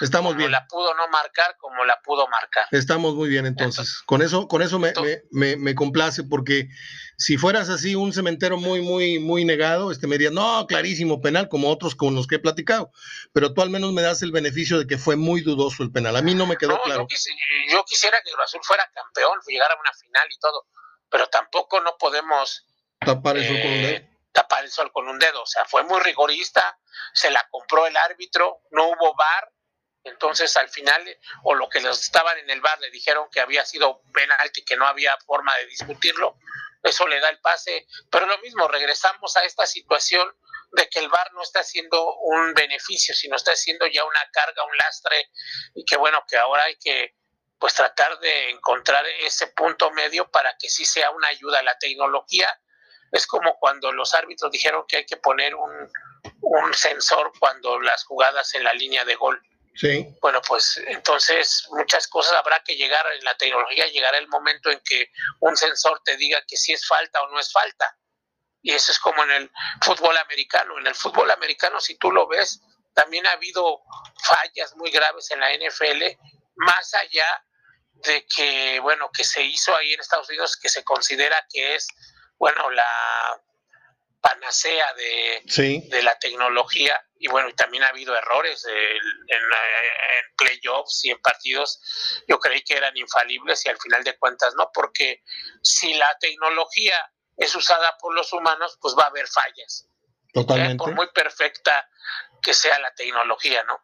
Estamos bien. La pudo no marcar como la pudo marcar. Estamos muy bien entonces. con eso, con eso me, me, me, complace porque si fueras así un cementero muy, muy, muy negado, este me diría, no, clarísimo penal, como otros con los que he platicado. Pero tú al menos me das el beneficio de que fue muy dudoso el penal. A mí no me quedó claro. Yo, quisiera que el Azul fuera campeón, llegara a una final y todo, pero tampoco no podemos tapar el sol con un dedo. Eh, tapar el sol con un dedo. O sea, fue muy rigorista se la compró el árbitro, no hubo bar, entonces al final, o lo que los estaban en el bar le dijeron que había sido penalti, que no había forma de discutirlo, eso le da el pase, pero lo mismo, regresamos a esta situación de que el bar no está haciendo un beneficio, sino está haciendo ya una carga, un lastre, y que bueno, que ahora hay que pues tratar de encontrar ese punto medio para que sí sea una ayuda a la tecnología. Es como cuando los árbitros dijeron que hay que poner un, un sensor cuando las jugadas en la línea de gol. Sí. Bueno, pues entonces muchas cosas habrá que llegar en la tecnología, llegará el momento en que un sensor te diga que si es falta o no es falta. Y eso es como en el fútbol americano. En el fútbol americano, si tú lo ves, también ha habido fallas muy graves en la NFL, más allá de que, bueno, que se hizo ahí en Estados Unidos, que se considera que es, bueno, la panacea de, de la tecnología y bueno, y también ha habido errores en, playoffs y en partidos, yo creí que eran infalibles y al final de cuentas no, porque si la tecnología es usada por los humanos, pues va a haber fallas. Totalmente. Por muy perfecta que sea la tecnología, ¿no?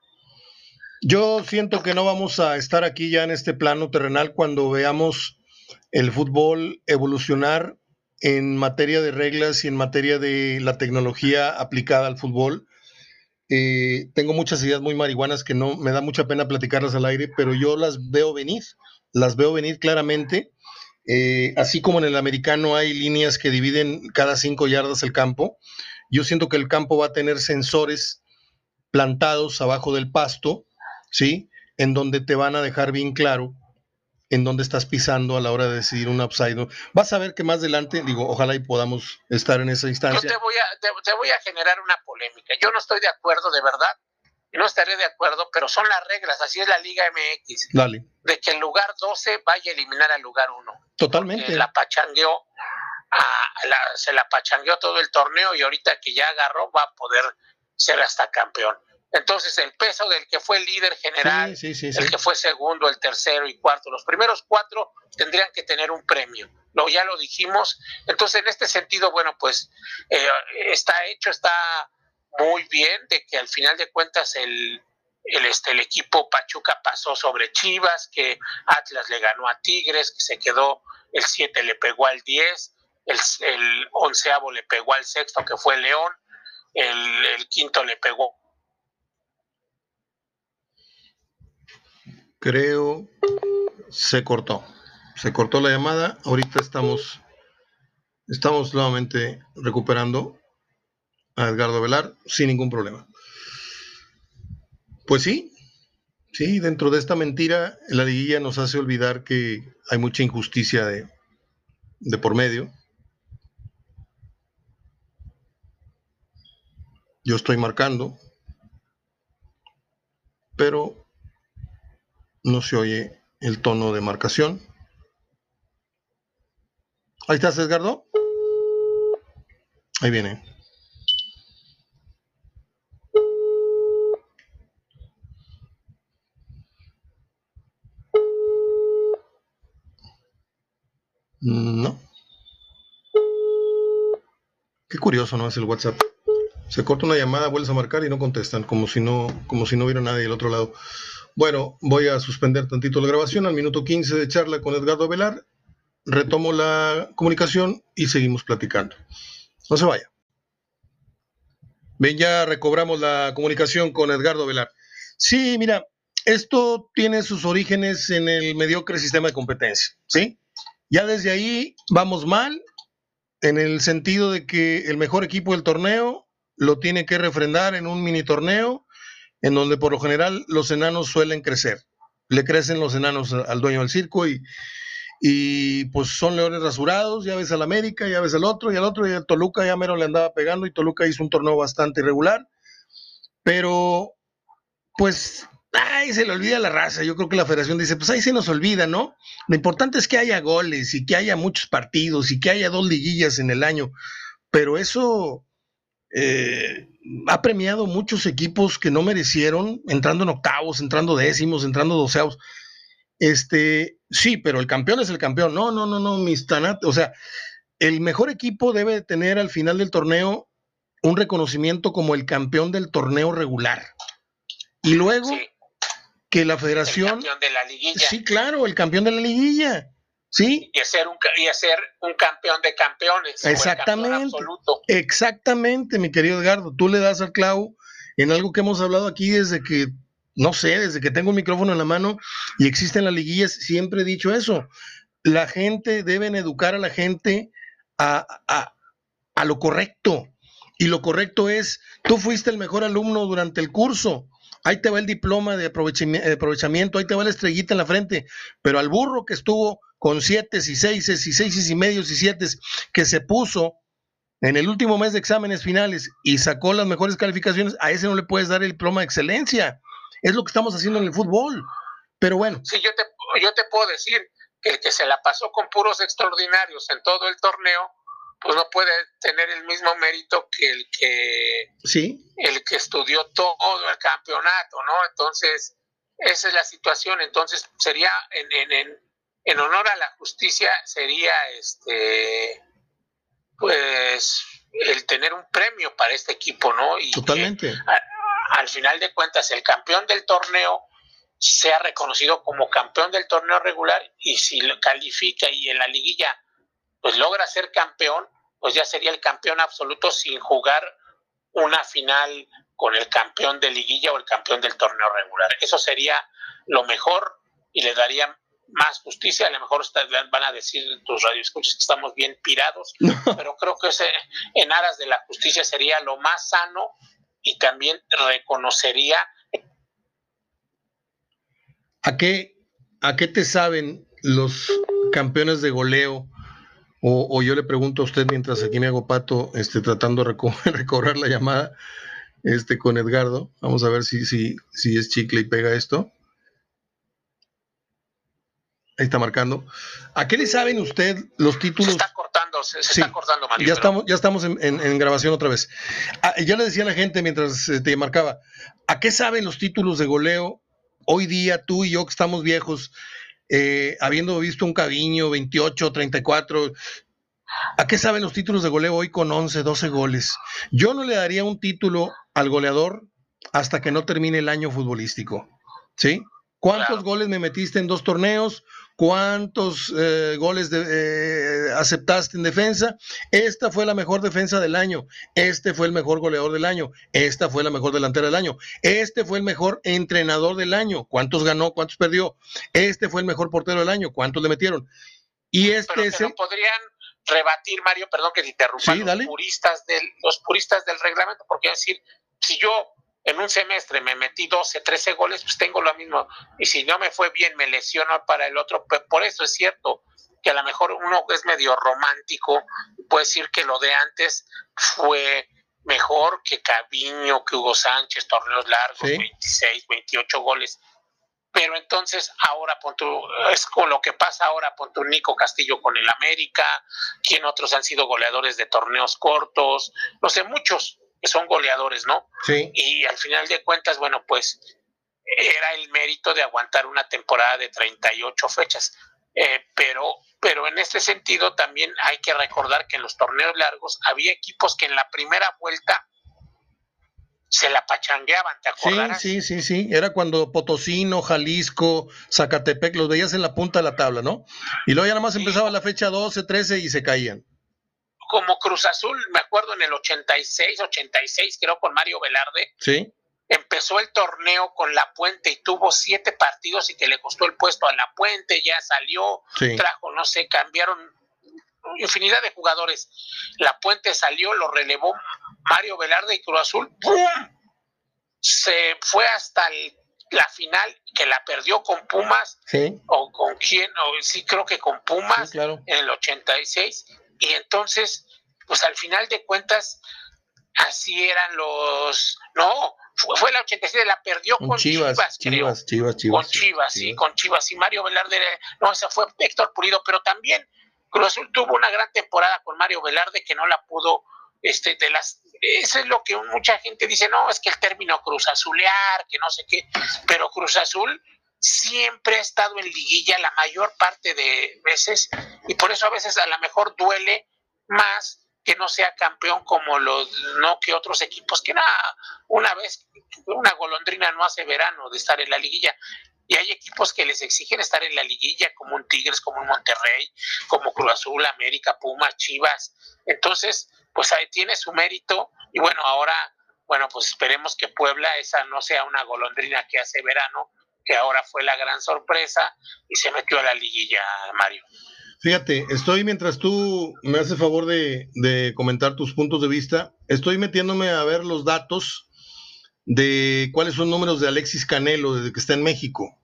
Yo siento que no vamos a estar aquí ya en este plano terrenal cuando veamos el fútbol evolucionar en materia de reglas y en materia de la tecnología aplicada al fútbol. Eh, tengo muchas ideas muy marihuanas que no me da mucha pena platicarlas al aire, pero yo las veo venir, las veo venir claramente. Eh, así como en el americano hay líneas que dividen cada cinco yardas el campo, yo siento que el campo va a tener sensores plantados abajo del pasto, ¿sí? En donde te van a dejar bien claro en dónde estás pisando a la hora de decidir un upside. Vas a ver que más adelante, digo, ojalá y podamos estar en esa instancia. Yo te voy a, te, voy a generar una polémica. Yo no estoy de acuerdo, de verdad, y no estaré de acuerdo, pero son las reglas, así es la Liga MX. Dale. De que el lugar 12 vaya a eliminar al lugar 1. Totalmente. La pachangueó, se la pachangueó todo el torneo y ahorita que ya agarró va a poder ser hasta campeón. Entonces, el peso del que fue el líder general, el que fue segundo, el tercero y cuarto, los primeros cuatro tendrían que tener un premio. Lo, ya lo dijimos. Entonces, en este sentido, bueno, pues eh, está hecho, está muy bien de que al final de cuentas el, el, este, el equipo Pachuca pasó sobre Chivas, que Atlas le ganó a Tigres, que se quedó el 7, le pegó al 10. el, el onceavo le pegó al sexto, que fue León, el, el quinto le pegó. Creo se cortó. Se cortó la llamada. Ahorita estamos, estamos nuevamente recuperando a Edgardo Velar sin ningún problema. Pues sí, sí, dentro de esta mentira, la liguilla nos hace olvidar que hay mucha injusticia de, de por medio. Yo estoy marcando, pero no se oye el tono de marcación. Ahí estás, Edgardo. Ahí viene. No. Qué curioso, ¿no? Es el WhatsApp. Se corta una llamada, vuelves a marcar y no contestan, como si no, como si no hubiera nadie del otro lado. Bueno, voy a suspender tantito la grabación al minuto 15 de charla con Edgardo Velar. Retomo la comunicación y seguimos platicando. No se vaya. Bien, ya recobramos la comunicación con Edgardo Velar. Sí, mira, esto tiene sus orígenes en el mediocre sistema de competencia, ¿sí? Ya desde ahí vamos mal, en el sentido de que el mejor equipo del torneo lo tiene que refrendar en un mini torneo, en donde por lo general los enanos suelen crecer. Le crecen los enanos al dueño del circo y, y pues son leones rasurados, ya ves al América, ya ves al otro, y al otro, y al Toluca ya mero le andaba pegando, y Toluca hizo un torneo bastante irregular, pero pues ay, se le olvida la raza. Yo creo que la federación dice, pues ahí se nos olvida, ¿no? Lo importante es que haya goles y que haya muchos partidos y que haya dos liguillas en el año. Pero eso eh, ha premiado muchos equipos que no merecieron, entrando en octavos, entrando décimos, entrando doceavos. Este, sí, pero el campeón es el campeón. No, no, no, no, mis o sea, el mejor equipo debe tener al final del torneo un reconocimiento como el campeón del torneo regular. Y luego, que la federación... El campeón de la liguilla. Sí, claro, el campeón de la liguilla. ¿Sí? Y hacer un, y hacer un campeón de campeones. Exactamente. Exactamente, mi querido Edgardo. Tú le das al clavo en algo que hemos hablado aquí desde que, no sé, desde que tengo un micrófono en la mano y existen las liguillas, siempre he dicho eso. La gente, deben educar a la gente a, a, a lo correcto. Y lo correcto es, tú fuiste el mejor alumno durante el curso ahí te va el diploma de aprovechamiento, ahí te va la estrellita en la frente, pero al burro que estuvo con siete y seis y seis y medios y siete que se puso en el último mes de exámenes finales y sacó las mejores calificaciones, a ese no le puedes dar el diploma de excelencia. Es lo que estamos haciendo en el fútbol. Pero bueno. Sí, yo te, yo te puedo decir que el que se la pasó con puros extraordinarios en todo el torneo, pues no puede tener el mismo mérito que el que sí el que estudió todo el campeonato no entonces esa es la situación entonces sería en, en, en, honor a la justicia sería este pues el tener un premio para este equipo no y totalmente al final de cuentas el campeón del torneo sea reconocido como campeón del torneo regular y si lo califica y en la liguilla pues logra ser campeón, pues ya sería el campeón absoluto sin jugar una final con el campeón de liguilla o el campeón del torneo regular. Eso sería lo mejor y le daría más justicia. A lo mejor van a decir tus radioescuchas que estamos bien pirados, pero creo que ese, en aras de la justicia sería lo más sano y también reconocería. ¿A qué, a qué te saben los campeones de goleo o, yo le pregunto a usted mientras aquí me hago pato, este, tratando de recobrar la llamada este, con Edgardo. Vamos a ver si, si, si es chicle y pega esto. Ahí está marcando. ¿A qué le saben usted los títulos? Se está cortando, se, está cortando, Mario, Ya estamos, ya estamos en, grabación otra vez. Ah, ya le decía a la gente mientras te marcaba, ¿a qué saben los títulos de goleo hoy día tú y yo que estamos viejos? Eh, habiendo visto un Caviño 28, 34. ¿A qué saben los títulos de goleo hoy con 11, 12 goles? Yo no le daría un título al goleador hasta que no termine el año futbolístico. ¿Sí? ¿Cuántos goles me metiste en dos torneos? ¿Cuántos eh, goles eh, aceptaste en defensa? Esta fue la mejor defensa del año. Este fue el mejor goleador del año. Esta fue la mejor delantera del año. Este fue el mejor entrenador del año. ¿Cuántos ganó? ¿Cuántos perdió? Este fue el mejor portero del año. ¿Cuántos le metieron? Y este pero, podrían rebatir, Mario, perdón que te interrumpa, los, puristas del, los puristas del reglamento, porque decir, si yo en un semestre me metí 12, 13 goles, pues tengo lo mismo. Y si no me fue bien, me lesiono para el otro. Pues por eso es cierto que a lo mejor uno es medio romántico, puede decir que lo de antes fue mejor que Caviño, que Hugo Sánchez, torneos largos, 26, 28 goles. Pero entonces ahora es con lo que pasa ahora, pon tu Nico Castillo con el América, quien otros han sido goleadores de torneos cortos, no sé, muchos que son goleadores, ¿no? Sí. Y al final de cuentas, bueno, pues era el mérito de aguantar una temporada de 38 fechas. Eh, pero, pero en este sentido también hay que recordar que en los torneos largos había equipos que en la primera vuelta se la pachangueaban, ¿te acuerdas? Sí, sí, sí, sí. Era cuando Potosino, Jalisco, Zacatepec, los veías en la punta de la tabla, ¿no? Y luego ya nada más empezaba la fecha 12, 13 y se caían como Cruz Azul, me acuerdo en el 86, 86, creo, con Mario Velarde. Sí. Empezó el torneo con La Puente y tuvo siete partidos y que le costó el puesto a La Puente, ya salió, trajo, no sé, cambiaron infinidad de jugadores. La Puente salió, lo relevó Mario Velarde y Cruz Azul, Se fue hasta la final que la perdió con Pumas. Sí. O con quién, o sí creo que con Pumas claro. en el 86 y entonces, pues al final de cuentas, así eran los... No, fue, la 87, la perdió con, Chivas, Chivas, Chivas, Chivas, Con Chivas, sí, con Chivas. Y Mario Velarde, no, esa fue Héctor Pulido, pero también Cruz Azul tuvo una gran temporada con Mario Velarde que no la pudo, este, de las... Eso es lo que mucha gente dice, no, es que el término Cruz Azulear, que no sé qué, pero Cruz Azul siempre ha estado en liguilla la mayor parte de veces y por eso a veces a lo mejor duele más que no sea campeón como los no que otros equipos que una vez una golondrina no hace verano de estar en la liguilla. Y hay equipos que les exigen estar en la liguilla como un Tigres como un Monterrey como Cruz Azul América Pumas Chivas. Entonces pues ahí tiene su mérito y bueno ahora bueno pues esperemos que Puebla esa no sea una golondrina que hace verano que ahora fue la gran sorpresa y se metió a la liguilla, Mario. Fíjate, estoy mientras tú me haces favor de, comentar tus puntos de vista, estoy metiéndome a ver los datos de cuáles son números de Alexis Canelo desde que está en México.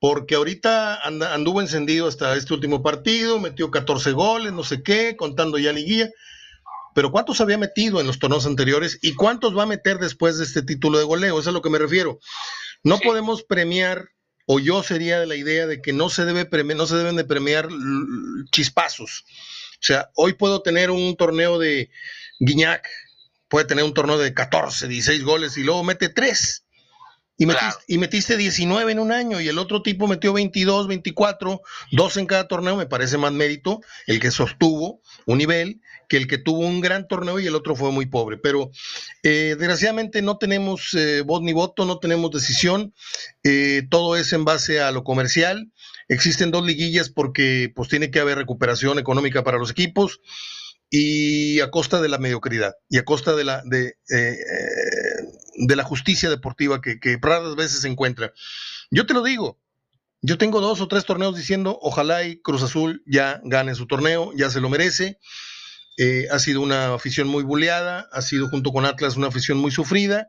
Porque ahorita anduvo encendido hasta este último partido, metió 14 goles, no sé qué, contando ya liguilla. Pero ¿cuántos había metido en los torneos anteriores y cuántos va a meter después de este título de goleo? Eso es a lo que me refiero. No podemos premiar, o yo sería de la idea de que no se, debe premiar, no se deben de premiar chispazos. O sea, hoy puedo tener un torneo de Guiñac, puede tener un torneo de 14, 16 goles y luego mete 3. Y metiste, y metiste 19 en un año y el otro tipo metió 22, 24, dos en cada torneo, me parece más mérito el que sostuvo un nivel que el que tuvo un gran torneo y el otro fue muy pobre. Pero eh, desgraciadamente no tenemos eh, voz ni voto, no tenemos decisión, eh, todo es en base a lo comercial. Existen dos liguillas porque pues tiene que haber recuperación económica para los equipos y a costa de la mediocridad y a costa de la, de, de la justicia deportiva que, que raras veces se encuentra. Yo te lo digo, yo tengo dos o tres torneos diciendo, ojalá y Cruz Azul ya gane su torneo, ya se lo merece. Eh, ha sido una afición muy buleada, ha sido junto con Atlas una afición muy sufrida,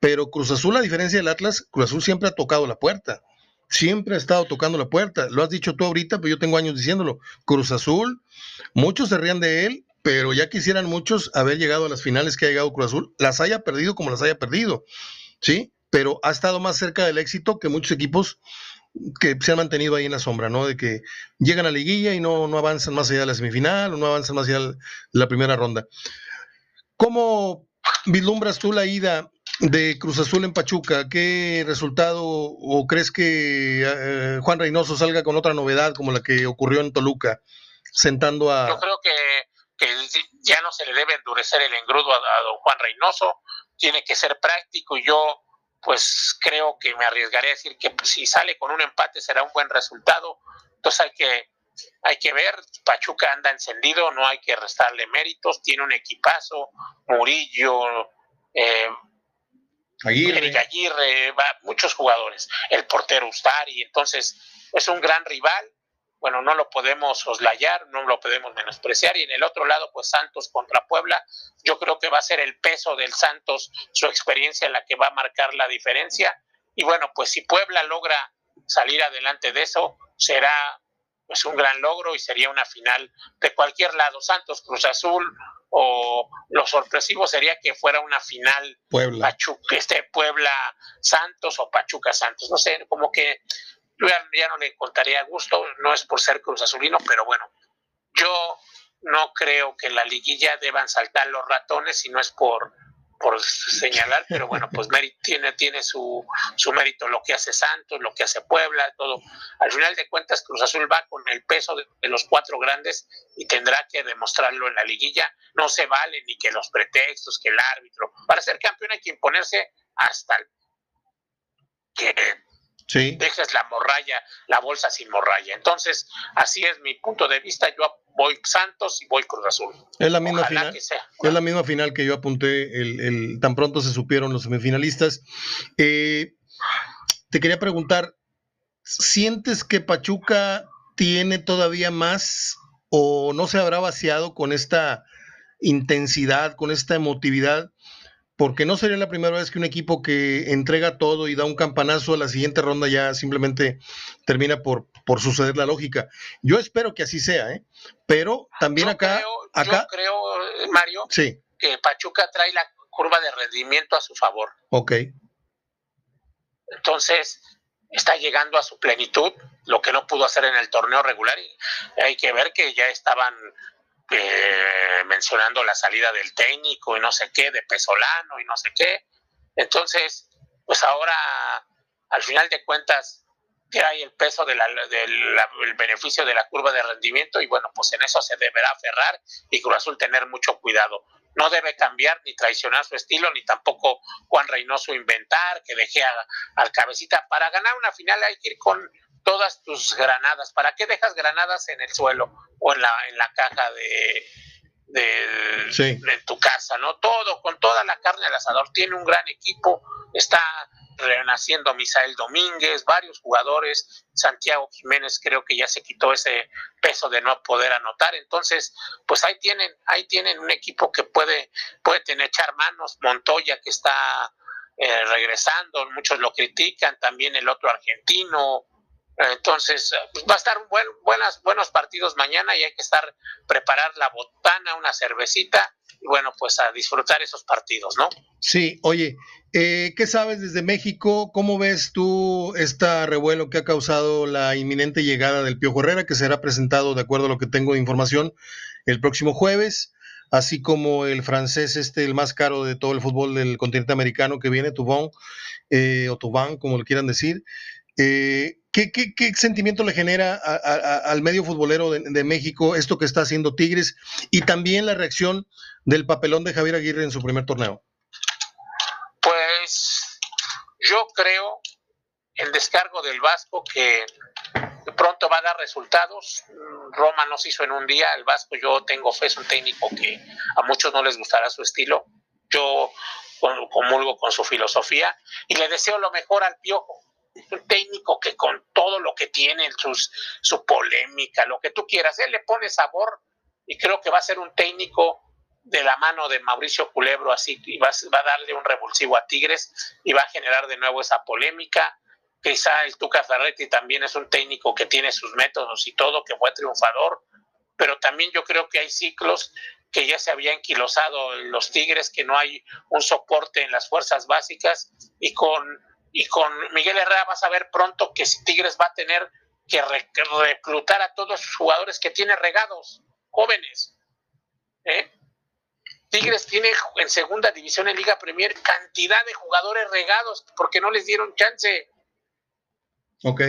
pero Cruz Azul, a diferencia del Atlas, Cruz Azul siempre ha tocado la puerta, siempre ha estado tocando la puerta. Lo has dicho tú ahorita, pero yo tengo años diciéndolo. Cruz Azul, muchos se rían de él, pero ya quisieran muchos haber llegado a las finales que ha llegado Cruz Azul, las haya perdido como las haya perdido, ¿sí? Pero ha estado más cerca del éxito que muchos equipos que se han mantenido ahí en la sombra, ¿no? De que llegan a la liguilla y no, no avanzan más allá de la semifinal o no avanzan más allá de la primera ronda. ¿Cómo vislumbras tú la ida de Cruz Azul en Pachuca? ¿Qué resultado o crees que eh, Juan Reynoso salga con otra novedad como la que ocurrió en Toluca, sentando a... Yo creo que, ya no se le debe endurecer el engrudo a, a don Juan Reynoso, tiene que ser práctico. Y yo pues creo que me arriesgaré a decir que pues, si sale con un empate será un buen resultado. Entonces hay que, hay que ver, Pachuca anda encendido, no hay que restarle méritos, tiene un equipazo, Murillo, eh, Aguirre. Aguirre, muchos jugadores, el portero Ustari, entonces es un gran rival, bueno, no lo podemos soslayar, no lo podemos menospreciar. Y en el otro lado, pues Santos contra Puebla, yo creo que va a ser el peso del Santos, su experiencia en la que va a marcar la diferencia. Y bueno, pues si Puebla logra salir adelante de eso, será pues un gran logro y sería una final de cualquier lado, Santos, Cruz Azul o lo sorpresivo sería que fuera una final Puebla. Pachuca, este Puebla Santos o Pachuca Santos, no sé, como que ya, no le contaría gusto, no es por ser Cruz Azulino, pero bueno, yo no creo que la liguilla deban saltar los ratones si no es por, por señalar, pero bueno, pues tiene, tiene su, su mérito lo que hace Santos, lo que hace Puebla, todo. Al final de cuentas, Cruz Azul va con el peso de, los cuatro grandes y tendrá que demostrarlo en la liguilla. No se vale ni que los pretextos, que el árbitro. Para ser campeón hay que imponerse hasta el, que sí. dejes la morralla, la bolsa sin morralla. Entonces, así es mi punto de vista. Yo voy Santos y voy Cruz Azul. Es la misma final. Es la misma final que yo apunté el, tan pronto se supieron los semifinalistas. Eh, te quería preguntar, ¿sientes que Pachuca tiene todavía más o no se habrá vaciado con esta intensidad, con esta emotividad porque no sería la primera vez que un equipo que entrega todo y da un campanazo a la siguiente ronda ya simplemente termina por, por suceder la lógica. Yo espero que así sea, ¿eh? pero también acá, acá... Yo creo, Mario, sí. que Pachuca trae la curva de rendimiento a su favor. Ok. Entonces, está llegando a su plenitud, lo que no pudo hacer en el torneo regular. Y hay que ver que ya estaban eh, mencionando la salida del técnico y no sé qué, de Pesolano y no sé qué. Entonces, pues ahora, al final de cuentas, hay el peso del beneficio de la curva de rendimiento y bueno, pues en eso se deberá aferrar y Cruz Azul tener mucho cuidado. No debe cambiar ni traicionar su estilo, ni tampoco Juan Reynoso inventar, que deje al cabecita. Para ganar una final hay que ir con todas tus granadas. ¿Para qué dejas granadas en el suelo o en la, en la caja de, de, tu casa? ¿no? Todo, con toda la carne al asador. Tiene un gran equipo, está renaciendo Misael Domínguez, varios jugadores, Santiago Jiménez creo que ya se quitó ese peso de no poder anotar, entonces pues ahí tienen, ahí tienen un equipo que puede, puede tener echar manos, Montoya que está eh, regresando, muchos lo critican, también el otro argentino, entonces, va a estar buen, buenas, buenos partidos mañana y hay que estar, preparar la botana, una cervecita y bueno, pues a disfrutar esos partidos, ¿no? Sí, oye, eh, ¿qué sabes desde México? ¿Cómo ves tú este revuelo que ha causado la inminente llegada del Piojo Herrera, que será presentado, de acuerdo a lo que tengo de información, el próximo jueves? así como el francés este, el más caro de todo el fútbol del continente americano que viene, Tubón, eh, o Tubán, como lo quieran decir. Eh, ¿qué, sentimiento le genera al medio futbolero de, México esto que está haciendo Tigres y también la reacción del papelón de Javier Aguirre en su primer torneo? Pues yo creo el descargo del Vasco que pronto va a dar resultados. Roma no se hizo en un día, el Vasco yo tengo fe, es un técnico que a muchos no les gustará su estilo. Yo comulgo con su filosofía y le deseo lo mejor al Piojo un técnico que con todo lo que tiene, sus, su polémica, lo que tú quieras, él le pone sabor y creo que va a ser un técnico de la mano de Mauricio Culebro, así, y va, va a darle un revulsivo a Tigres y va a generar de nuevo esa polémica. Quizá el Tuca Ferretti también es un técnico que tiene sus métodos y todo, que fue triunfador, pero también yo creo que hay ciclos que ya se habían quilosado los Tigres, que no hay un soporte en las fuerzas básicas y con y con Miguel Herrera vas a ver pronto que Tigres va a tener que reclutar a todos sus jugadores que tiene regados, jóvenes. ¿eh? Tigres tiene en segunda división en Liga Premier cantidad de jugadores regados porque no les dieron chance. Ok.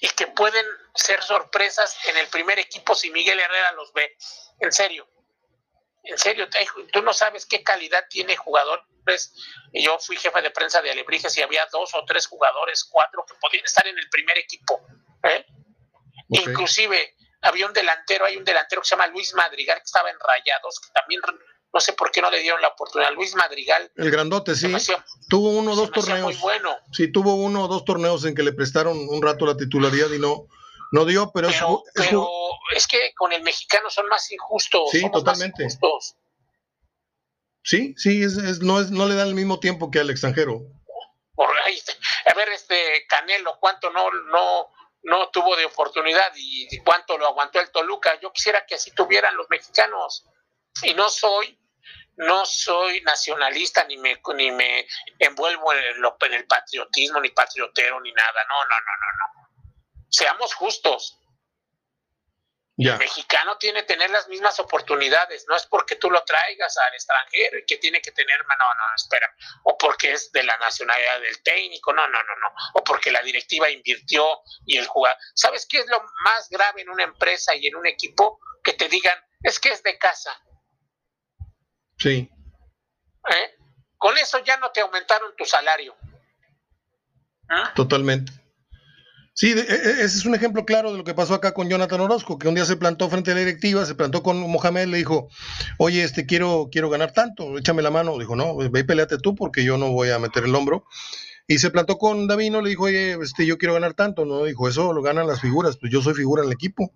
Y que pueden ser sorpresas en el primer equipo si Miguel Herrera los ve. En serio. En serio, tú no sabes qué calidad tiene jugadores. Yo fui jefe de prensa de Alebrijes y había dos o tres jugadores, cuatro, que podían estar en el primer equipo. ¿eh? Inclusive había un delantero, hay un delantero que se llama Luis Madrigal, que estaba en Rayados, que también no sé por qué no le dieron la oportunidad. Luis Madrigal. El grandote, sí. tuvo uno o dos torneos. Muy bueno. Sí, tuvo uno o dos torneos en que le prestaron un rato la titularidad y no, no dio, pero, pero, es, que con el mexicano son más injustos. Sí, totalmente. Sí, sí, es, no, es, no le dan el mismo tiempo que al extranjero. a ver, este Canelo, ¿cuánto no, no, no tuvo de oportunidad y cuánto lo aguantó el Toluca? Yo quisiera que así tuvieran los mexicanos. Y no soy, no soy nacionalista ni me, ni me envuelvo en el, en el patriotismo, ni patriotero, ni nada. No, no, no, no, no seamos justos. El mexicano tiene que tener las mismas oportunidades, no es porque tú lo traigas al extranjero y que tiene que tener, no, no, espera, o porque es de la nacionalidad del técnico, no, no, no, no, o porque la directiva invirtió y el jugador. ¿Sabes qué es lo más grave en una empresa y en un equipo? Que te digan, es que es de casa. Sí. ¿Eh? Con eso ya no te aumentaron tu salario. ¿Ah? Totalmente. Sí, e, e, ese es un ejemplo claro de lo que pasó acá con Jonathan Orozco, que un día se plantó frente a la directiva, se plantó con Mohamed, le dijo, oye, este quiero, quiero ganar tanto, échame la mano. Dijo, no, ve y peleate tú porque yo no voy a meter el hombro. Y se plantó con Davino, le dijo, oye, este, yo quiero ganar tanto. No, dijo, eso lo ganan las figuras, pues yo soy figura en el equipo.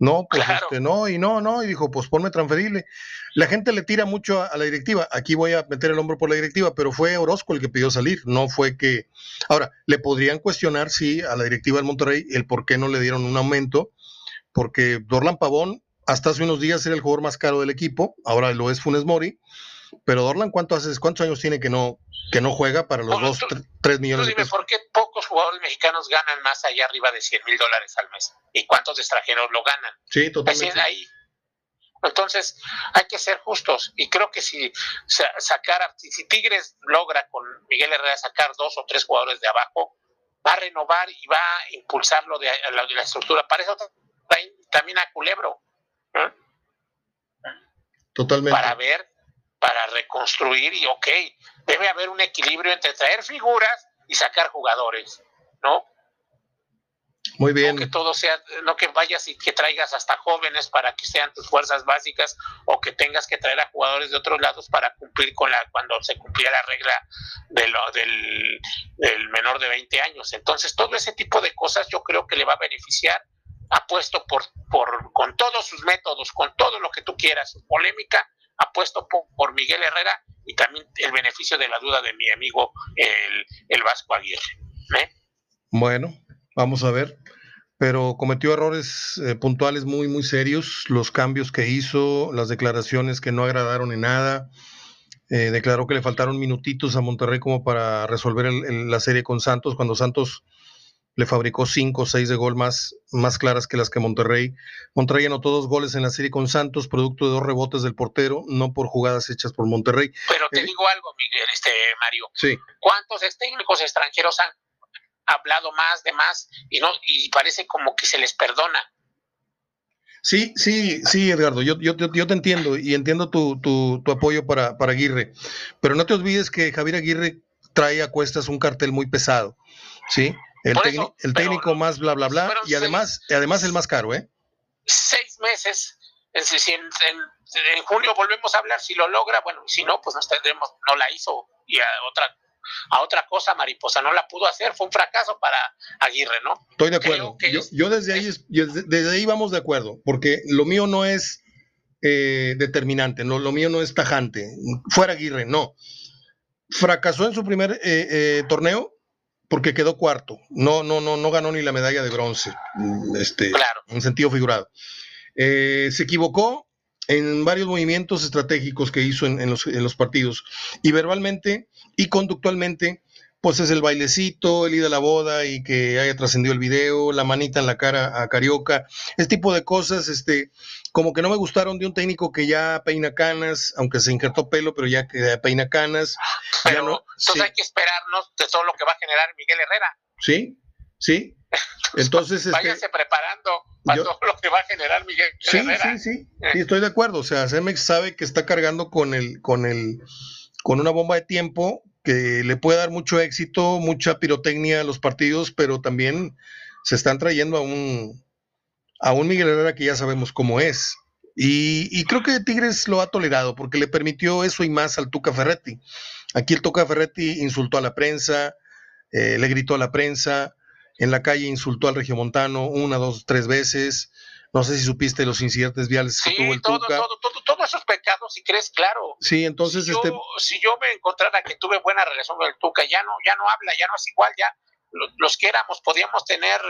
No, pues este, no, y no, no, y dijo, pues ponme transferible. La gente le tira mucho a, la directiva, aquí voy a meter el hombro por la directiva, pero fue Orozco el que pidió salir, no fue que... Ahora, le podrían cuestionar, sí, a la directiva del Monterrey el por qué no le dieron un aumento, porque Dorlan Pavón hasta hace unos días era el jugador más caro del equipo, ahora lo es Funes Mori, pero Dorlan, ¿cuánto haces, ¿cuántos años tiene que no, que no juega para los dos, tres millones de pesos? ¿por qué pocos jugadores mexicanos ganan más allá arriba de 100 mil dólares al mes? ¿Y cuántos extranjeros lo ganan? Sí, totalmente. ahí. Entonces, hay que ser justos. Y creo que si sacar, si Tigres logra con Miguel Herrera sacar dos o tres jugadores de abajo, va a renovar y va a impulsarlo de la, de la estructura. Para eso también a Culebro. Totalmente. Para ver para reconstruir y ok, debe haber un equilibrio entre traer figuras y sacar jugadores, ¿no? Muy bien. No que todo sea, no que vayas y que traigas hasta jóvenes para que sean tus fuerzas básicas o que tengas que traer a jugadores de otros lados para cumplir con la, cuando se cumplía la regla de lo, del, del menor de 20 años. Entonces, todo ese tipo de cosas yo creo que le va a beneficiar apuesto por, por, con todos sus métodos, con todo lo que tú quieras, polémica, apuesto por, Miguel Herrera y también el beneficio de la duda de mi amigo el, el Vasco Aguirre. ¿eh? Bueno, vamos a ver. Pero cometió errores eh, puntuales muy, muy serios. Los cambios que hizo, las declaraciones que no agradaron en nada. Eh, declaró que le faltaron minutitos a Monterrey como para resolver la serie con Santos, cuando Santos le fabricó cinco o seis de gol más, más claras que las que Monterrey. Monterrey anotó dos goles en la serie con Santos, producto de dos rebotes del portero, no por jugadas hechas por Monterrey. Pero te eh, digo algo, Miguel, este Mario. Sí. ¿Cuántos técnicos extranjeros han hablado más de más y no y parece como que se les perdona? Sí, sí, sí, Edgardo, yo, yo, yo te entiendo y entiendo tu, tu, tu apoyo para, para Aguirre, pero no te olvides que Javier Aguirre trae a cuestas un cartel muy pesado, ¿sí? El, el técnico más bla, bla, bla, y además, además el más caro, ¿eh? Seis meses. En, en, junio volvemos a hablar si lo logra, bueno, si no, pues nos tendremos, no la hizo y a otra a otra cosa Mariposa no la pudo hacer, fue un fracaso para Aguirre, ¿no? Estoy de acuerdo. Yo, desde ahí desde ahí vamos de acuerdo, porque lo mío no es eh, determinante, no, lo mío no es tajante. Fuera Aguirre, no. Fracasó en su primer eh, eh, torneo, porque quedó cuarto. No, no, no, no ganó ni la medalla de bronce. Este, En sentido figurado. Eh, se equivocó en varios movimientos estratégicos que hizo en, los, en, los, partidos. Y verbalmente y conductualmente, pues es el bailecito, el ir a la boda y que haya trascendido el video, la manita en la cara a Carioca, este tipo de cosas, este, como que no me gustaron de un técnico que ya peina canas, aunque se injertó pelo, pero ya que peina canas. Pero entonces hay que esperarnos de todo lo que va a generar Miguel Herrera. Sí, sí. Entonces, este, váyase preparando para todo lo que va a generar Miguel sí, Sí, sí, sí, estoy de acuerdo. O sea, Cemex sabe que está cargando con el, con el, con una bomba de tiempo que le puede dar mucho éxito, mucha pirotecnia a los partidos, pero también se están trayendo a un, a un Miguel Herrera que ya sabemos cómo es. Y, creo que Tigres lo ha tolerado porque le permitió eso y más al Tuca Ferretti. Aquí el Tuca Ferretti insultó a la prensa, eh, le gritó a la prensa, en la calle insultó al regiomontano una, dos, tres veces. No sé si supiste los incidentes viales que tuvo el todo, Tuca. Todo, todo, todos esos pecados, si crees, claro. Sí, entonces si este. Yo, si yo me encontrara que tuve buena relación con el Tuca, ya no, ya no habla, ya no es igual, ya los que éramos podíamos tener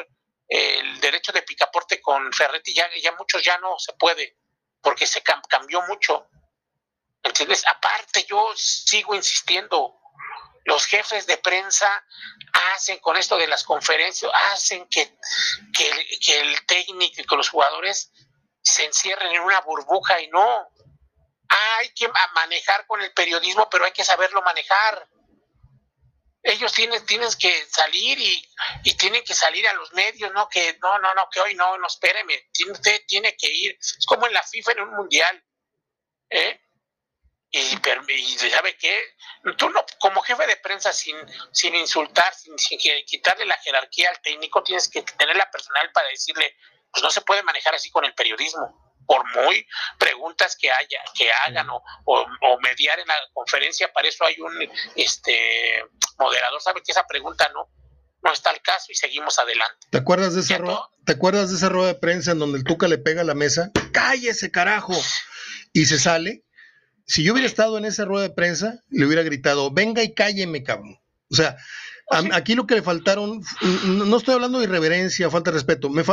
el derecho de picaporte con Ferretti, ya, ya muchos ya no se puede, porque se cambió mucho. Entonces, aparte, yo sigo insistiendo, los jefes de prensa hacen con esto de las conferencias, hacen que, que, el técnico y que los jugadores se encierren en una burbuja y no. Hay que manejar con el periodismo, pero hay que saberlo manejar ellos tienen, tienen que salir y, y, tienen que salir a los medios, ¿no? Que no, no, no, que hoy no, no, espéreme, usted tiene que ir. Es como en la FIFA en un mundial, ¿eh? Y, y ¿sabe qué? Tú no, como jefe de prensa, sin, sin insultar, sin, sin quitarle la jerarquía al técnico, tienes que tener la personal para decirle, pues no se puede manejar así con el periodismo por muy preguntas que haya, que hagan o, o, mediar en la conferencia, para eso hay un este moderador, sabe que esa pregunta no, no está al caso y seguimos adelante. ¿Te acuerdas de esa rueda, ¿Te acuerdas de esa rueda de prensa en donde el Tuca le pega a la mesa? ¡Cállese, carajo! Y se sale. Si yo hubiera estado en esa rueda de prensa, le hubiera gritado, venga y cálleme, cabrón. O sea, pues aquí lo que le faltaron, no estoy hablando de irreverencia, falta de respeto. Me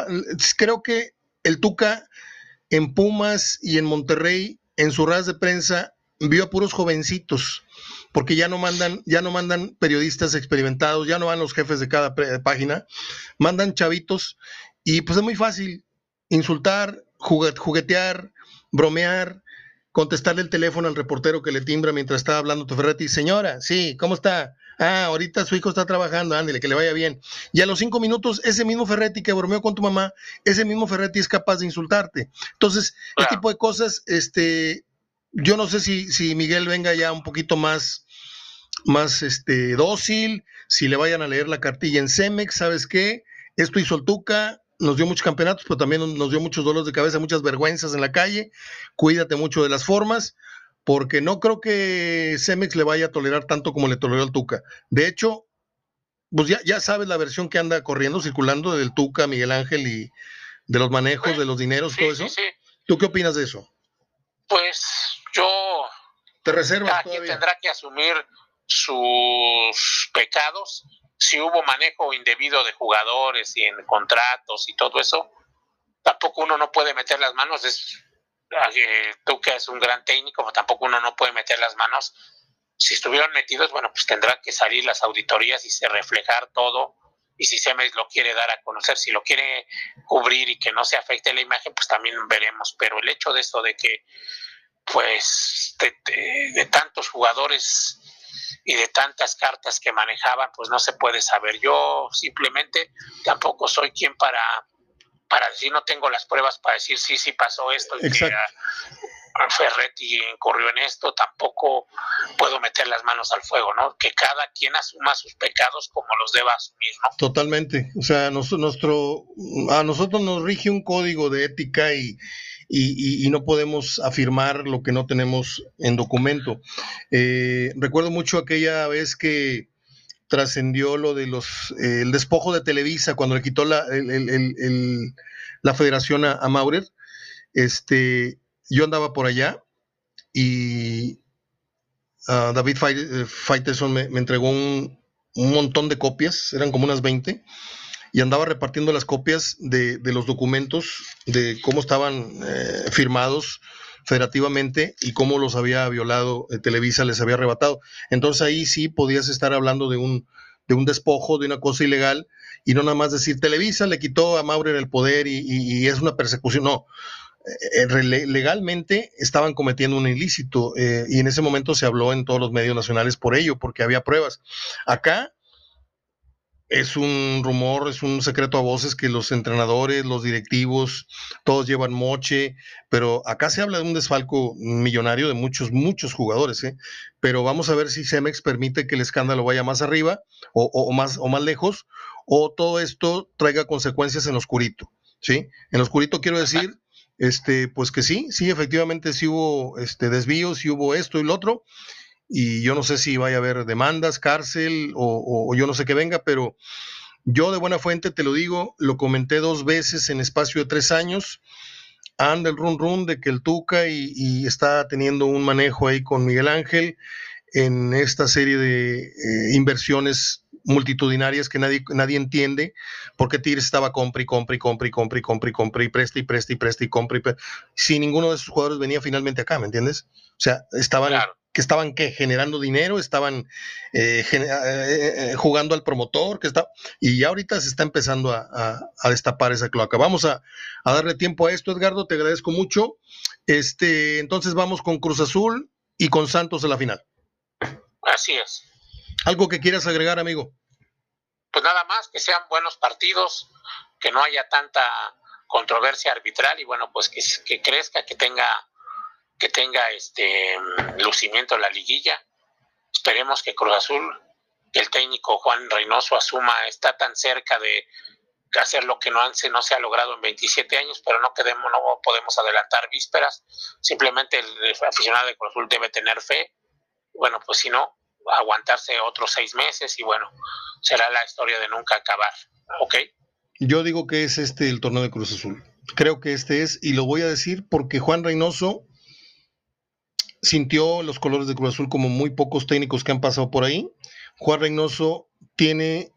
creo que el Tuca en Pumas y en Monterrey, en su ras de prensa, vio a puros jovencitos, porque ya no mandan, ya no mandan periodistas experimentados, ya no van los jefes de cada página, mandan chavitos, y pues es muy fácil insultar, juguetear, bromear, contestarle el teléfono al reportero que le timbra mientras está hablando tu Ferretti, señora, sí, ¿cómo está? Ah, ahorita su hijo está trabajando, ándele, que le vaya bien. Y a los cinco minutos, ese mismo Ferretti que bromeó con tu mamá, ese mismo Ferretti es capaz de insultarte. Entonces, este tipo de cosas, este, yo no sé si, si Miguel venga ya un poquito más, más este, dócil, si le vayan a leer la cartilla en Cemex, ¿sabes qué? Esto hizo el Tuca, nos dio muchos campeonatos, pero también nos dio muchos dolores de cabeza, muchas vergüenzas en la calle. Cuídate mucho de las formas porque no creo que Cemex le vaya a tolerar tanto como le toleró al Tuca. De hecho, pues ya, ya sabes la versión que anda corriendo, circulando del Tuca, Miguel Ángel y de los manejos, de los dineros, todo eso. ¿Tú qué opinas de eso? Pues yo... ¿Te reservas cada quien tendrá que asumir sus pecados. Si hubo manejo indebido de jugadores y en contratos y todo eso, tampoco uno no puede meter las manos. Es tú que es un gran técnico, tampoco uno no puede meter las manos. Si estuvieron metidos, bueno, pues tendrá que salir las auditorías y se reflejar todo. Y si Semes lo quiere dar a conocer, si lo quiere cubrir y que no se afecte la imagen, pues también veremos. Pero el hecho de esto de que, pues, de tantos jugadores y de tantas cartas que manejaban, pues no se puede saber. Yo simplemente tampoco soy quien para para decir no tengo las pruebas para decir sí, sí pasó esto y que Ferretti incurrió en esto, tampoco puedo meter las manos al fuego, ¿no? Que cada quien asuma sus pecados como los deba asumir, ¿no? Totalmente. O sea, nuestro, a nosotros nos rige un código de ética y, y, no podemos afirmar lo que no tenemos en documento. Eh, recuerdo mucho aquella vez que trascendió lo de los eh, el despojo de Televisa cuando le quitó la, la federación a, Maurer. Este, yo andaba por allá y uh, David Faitelson me, entregó un, montón de copias, eran como unas 20, y andaba repartiendo las copias de, los documentos, de cómo estaban eh, firmados federativamente y cómo los había violado eh, Televisa, les había arrebatado. Entonces ahí sí podías estar hablando de un, de un despojo, de una cosa ilegal, y no nada más decir Televisa le quitó a Maurer el poder y, es una persecución. No, eh, eh, legalmente estaban cometiendo un ilícito y en ese momento se habló en todos los medios nacionales por ello, porque había pruebas. Acá es un rumor, es un secreto a voces que los entrenadores, los directivos, todos llevan moche, pero acá se habla de un desfalco millonario de muchos, muchos jugadores, ¿eh? pero vamos a ver si Cemex permite que el escándalo vaya más arriba o, más, o más lejos, o todo esto traiga consecuencias en oscurito, ¿sí? En oscurito quiero decir, este, pues que sí, sí, efectivamente sí hubo este, desvíos, sí hubo esto y lo otro, y yo no sé si vaya a haber demandas, cárcel o, yo no sé qué venga, pero yo de buena fuente te lo digo, lo comenté dos veces en espacio de tres años, anda el run run de que el Tuca y, está teniendo un manejo ahí con Miguel Ángel en esta serie de eh, inversiones multitudinarias que nadie, nadie entiende, porque Tigres estaba compra y compra y compra y compra y compra y compra y presta y presta y presta y compra y si ninguno de esos jugadores venía finalmente acá, ¿me entiendes? O sea, estaban que estaban ¿qué? generando dinero, estaban eh, eh, eh, jugando al promotor, que está, y ya ahorita se está empezando a, destapar esa cloaca. Vamos a, darle tiempo a esto, Edgardo, te agradezco mucho. Este, entonces vamos con Cruz Azul y con Santos en la final. Así es. ¿Algo que quieras agregar, amigo? Pues nada más, que sean buenos partidos, que no haya tanta controversia arbitral y bueno, pues que, que crezca, que tenga que tenga este lucimiento en la liguilla. Esperemos que Cruz Azul, el técnico Juan Reynoso asuma, está tan cerca de hacer lo que no, no se ha logrado en 27 años, pero no, quedemos, no podemos adelantar vísperas. Simplemente el aficionado de Cruz Azul debe tener fe. Bueno, pues si no, aguantarse otros seis meses y bueno, será la historia de nunca acabar. ¿Ok? Yo digo que es este el torneo de Cruz Azul. Creo que este es, y lo voy a decir porque Juan Reynoso sintió los colores de Cruz Azul como muy pocos técnicos que han pasado por ahí. Juan Reynoso tiene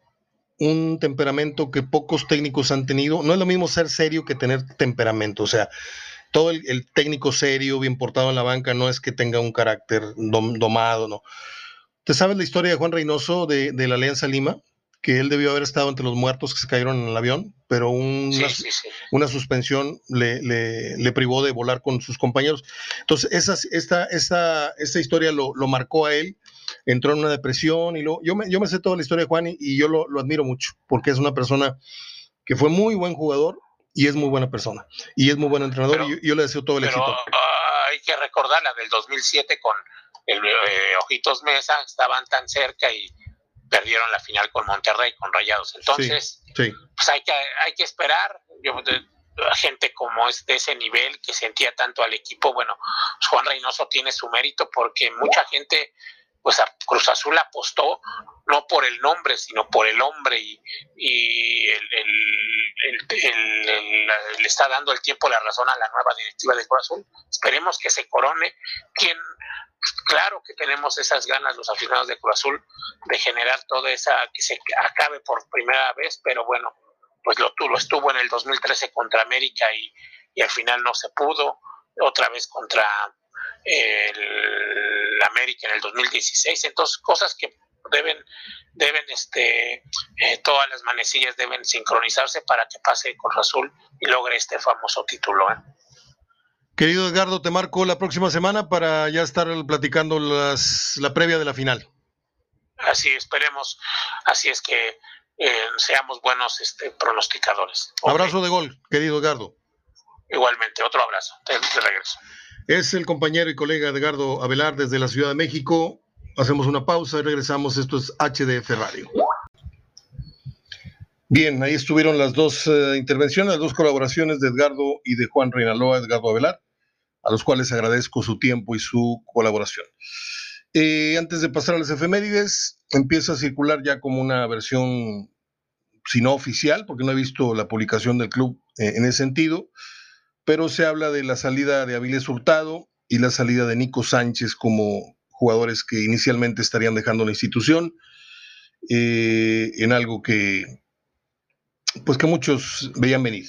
un temperamento que pocos técnicos han tenido. No es lo mismo ser serio que tener temperamento. O sea, todo el, técnico serio, bien portado en la banca, no es que tenga un carácter domado, ¿no? ¿Te sabes la historia de Juan Reynoso de, de la Alianza Lima? Que él debió haber estado entre los muertos que se cayeron en el avión, pero una, una suspensión le, le, privó de volar con sus compañeros. Entonces, esa, esta, esta, esta historia lo, lo, marcó a él, entró en una depresión y lo, yo, me, yo me sé toda la historia de Juan y, yo lo, lo, admiro mucho, porque es una persona que fue muy buen jugador y es muy buena persona, y es muy buen entrenador y yo, le deseo todo el éxito. Ah, hay que recordar la del 2007 con el eh, Ojitos Mesa, estaban tan cerca y perdieron la final con Monterrey, con Rayados. Entonces, pues hay que, hay que esperar. Yo, gente como es de ese nivel que sentía tanto al equipo, bueno, pues Juan Reynoso tiene su mérito porque mucha gente, pues Cruz Azul apostó no por el nombre, sino por el hombre y, y le está dando el tiempo la razón a la nueva directiva de Cruz Azul. Esperemos que se corone. Quien claro que tenemos esas ganas los aficionados de Cruz Azul de generar toda esa, que se acabe por primera vez, pero bueno, pues lo, lo estuvo en el 2013 contra América y, al final no se pudo, otra vez contra el América en el 2016, entonces cosas que deben deben este eh, todas las manecillas deben sincronizarse para que pase Cruz Azul y logre este famoso título. ¿eh? Querido Edgardo, te marco la próxima semana para ya estar platicando las, la previa de la final. Así esperemos, así es que eh, seamos buenos este, pronosticadores. Abrazo de gol, querido Edgardo. Igualmente, otro abrazo, de, regreso. Es el compañero y colega Edgardo Avelar desde la Ciudad de México. Hacemos una pausa y regresamos. Esto es HDF Radio. Bien, ahí estuvieron las dos eh, intervenciones, las dos colaboraciones de Edgardo y de Juan Reinaloa, Edgardo Avelar a los cuales agradezco su tiempo y su colaboración. Eh, antes de pasar a las efemérides, empieza a circular ya como una versión, si no oficial, porque no he visto la publicación del club eh, en ese sentido, pero se habla de la salida de Avilés Hurtado y la salida de Nico Sánchez como jugadores que inicialmente estarían dejando la institución, eh, en algo que, pues que muchos veían venir.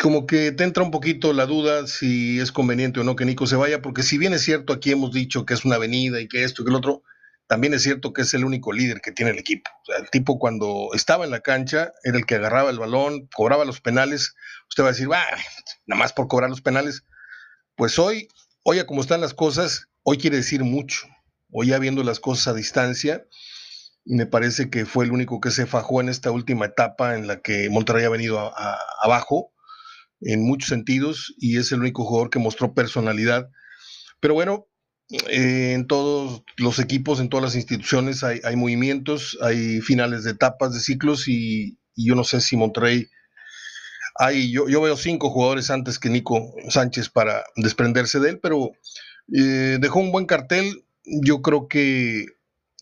Como que te entra un poquito la duda si es conveniente o no que Nico se vaya, porque si bien es cierto, aquí hemos dicho que es una avenida y que esto y que el otro, también es cierto que es el único líder que tiene el equipo. El tipo cuando estaba en la cancha era el que agarraba el balón, cobraba los penales. Usted va a decir, va, nada más por cobrar los penales. Pues hoy, hoy a como están las cosas, hoy quiere decir mucho. o ya viendo las cosas a distancia, me parece que fue el único que se fajó en esta última etapa en la que Monterrey ha venido abajo en muchos sentidos y es el único jugador que mostró personalidad. Pero bueno, eh, en todos los equipos, en todas las instituciones hay, movimientos, hay finales de etapas, de ciclos y, yo no sé si Monterrey... Hay, yo, yo, veo cinco jugadores antes que Nico Sánchez para desprenderse de él, pero eh, dejó un buen cartel. Yo creo que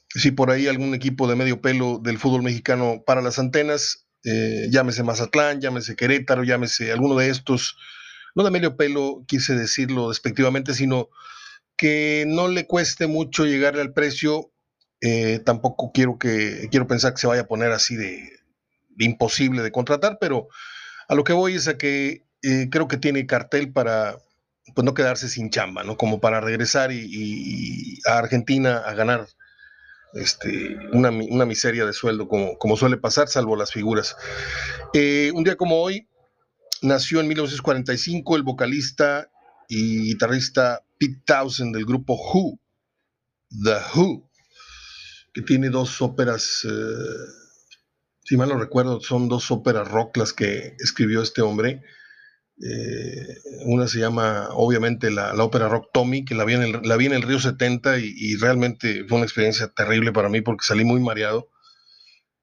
si por ahí algún equipo de medio pelo del fútbol mexicano para las antenas, eh, llámese Mazatlán, llámese Querétaro, llámese alguno de estos, no de medio pelo, quise decirlo despectivamente, sino que no le cueste mucho llegarle al precio. Eh, tampoco quiero que quiero pensar que se vaya a poner así de, imposible de contratar, pero a lo que voy es a que eh, creo que tiene cartel para pues no quedarse sin chamba, ¿no? Como para regresar y a Argentina a ganar este, una, miseria de sueldo, como, como, suele pasar, salvo las figuras. Eh, un día como hoy, nació en 1945 el vocalista y guitarrista Pete Townsend del grupo Who, The Who, que tiene dos óperas, eh, si mal no recuerdo, son dos óperas rock las que escribió este hombre. Eh, una se llama, obviamente, la, ópera rock Tommy, que la vi en el, la vi en el Río 70 y, realmente fue una experiencia terrible para mí porque salí muy mareado.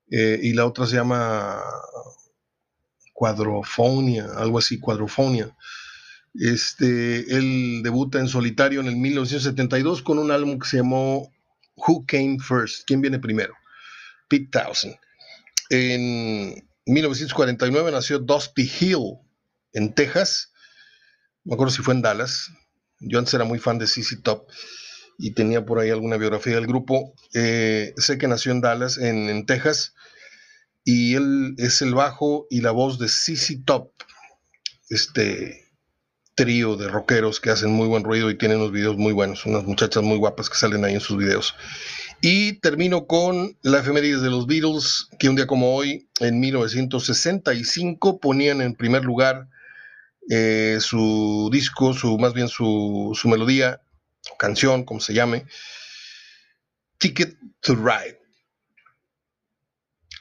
Eh, y la otra se llama Cuadrofonia, algo así, Cuadrofonia. Este, él debuta en solitario en el 1972 con un álbum que se llamó Who Came First? ¿Quién viene primero? Pete Townsend. En 1949 nació Dusty Hill, en Texas. No me acuerdo si fue en Dallas. Yo antes era muy fan de CC Top y tenía por ahí alguna biografía del grupo. Eh, sé que nació en Dallas, en, Texas, y él es el bajo y la voz de CC Top, este trío de rockeros que hacen muy buen ruido y tienen unos videos muy buenos, unas muchachas muy guapas que salen ahí en sus videos. Y termino con la efeméride de los Beatles, que un día como hoy, en 1965, ponían en primer lugar eh, su disco, su, más bien su, su melodía, canción, como se llame, Ticket to Ride.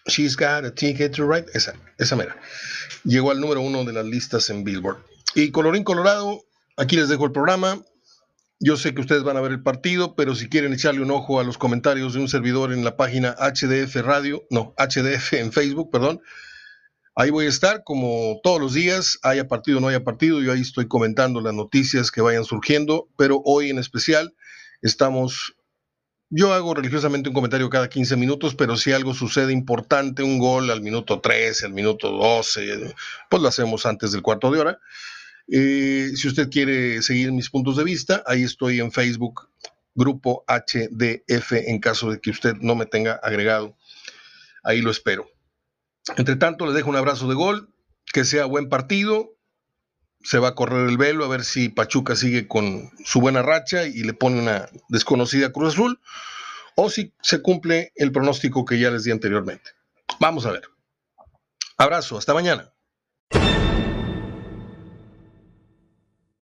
She's got a ticket to ride. Esa, esa mera. Llegó al número uno de las listas en Billboard. Y colorín colorado, aquí les dejo el programa. Yo sé que ustedes van a ver el partido, pero si quieren echarle un ojo a los comentarios de un servidor en la página HDF Radio, no, HDF en Facebook, perdón, Ahí voy a estar como todos los días, haya partido o no haya partido, yo ahí estoy comentando las noticias que vayan surgiendo, pero hoy en especial estamos, yo hago religiosamente un comentario cada 15 minutos, pero si algo sucede importante, un gol al minuto 13, al minuto 12, pues lo hacemos antes del cuarto de hora. Eh, si usted quiere seguir mis puntos de vista, ahí estoy en Facebook, grupo HDF, en caso de que usted no me tenga agregado. Ahí lo espero. Entre tanto, les dejo un abrazo de gol, que sea buen partido. Se va a correr el velo a ver si Pachuca sigue con su buena racha y le pone una desconocida Cruz Azul, o si se cumple el pronóstico que ya les di anteriormente. Vamos a ver. Abrazo, hasta mañana.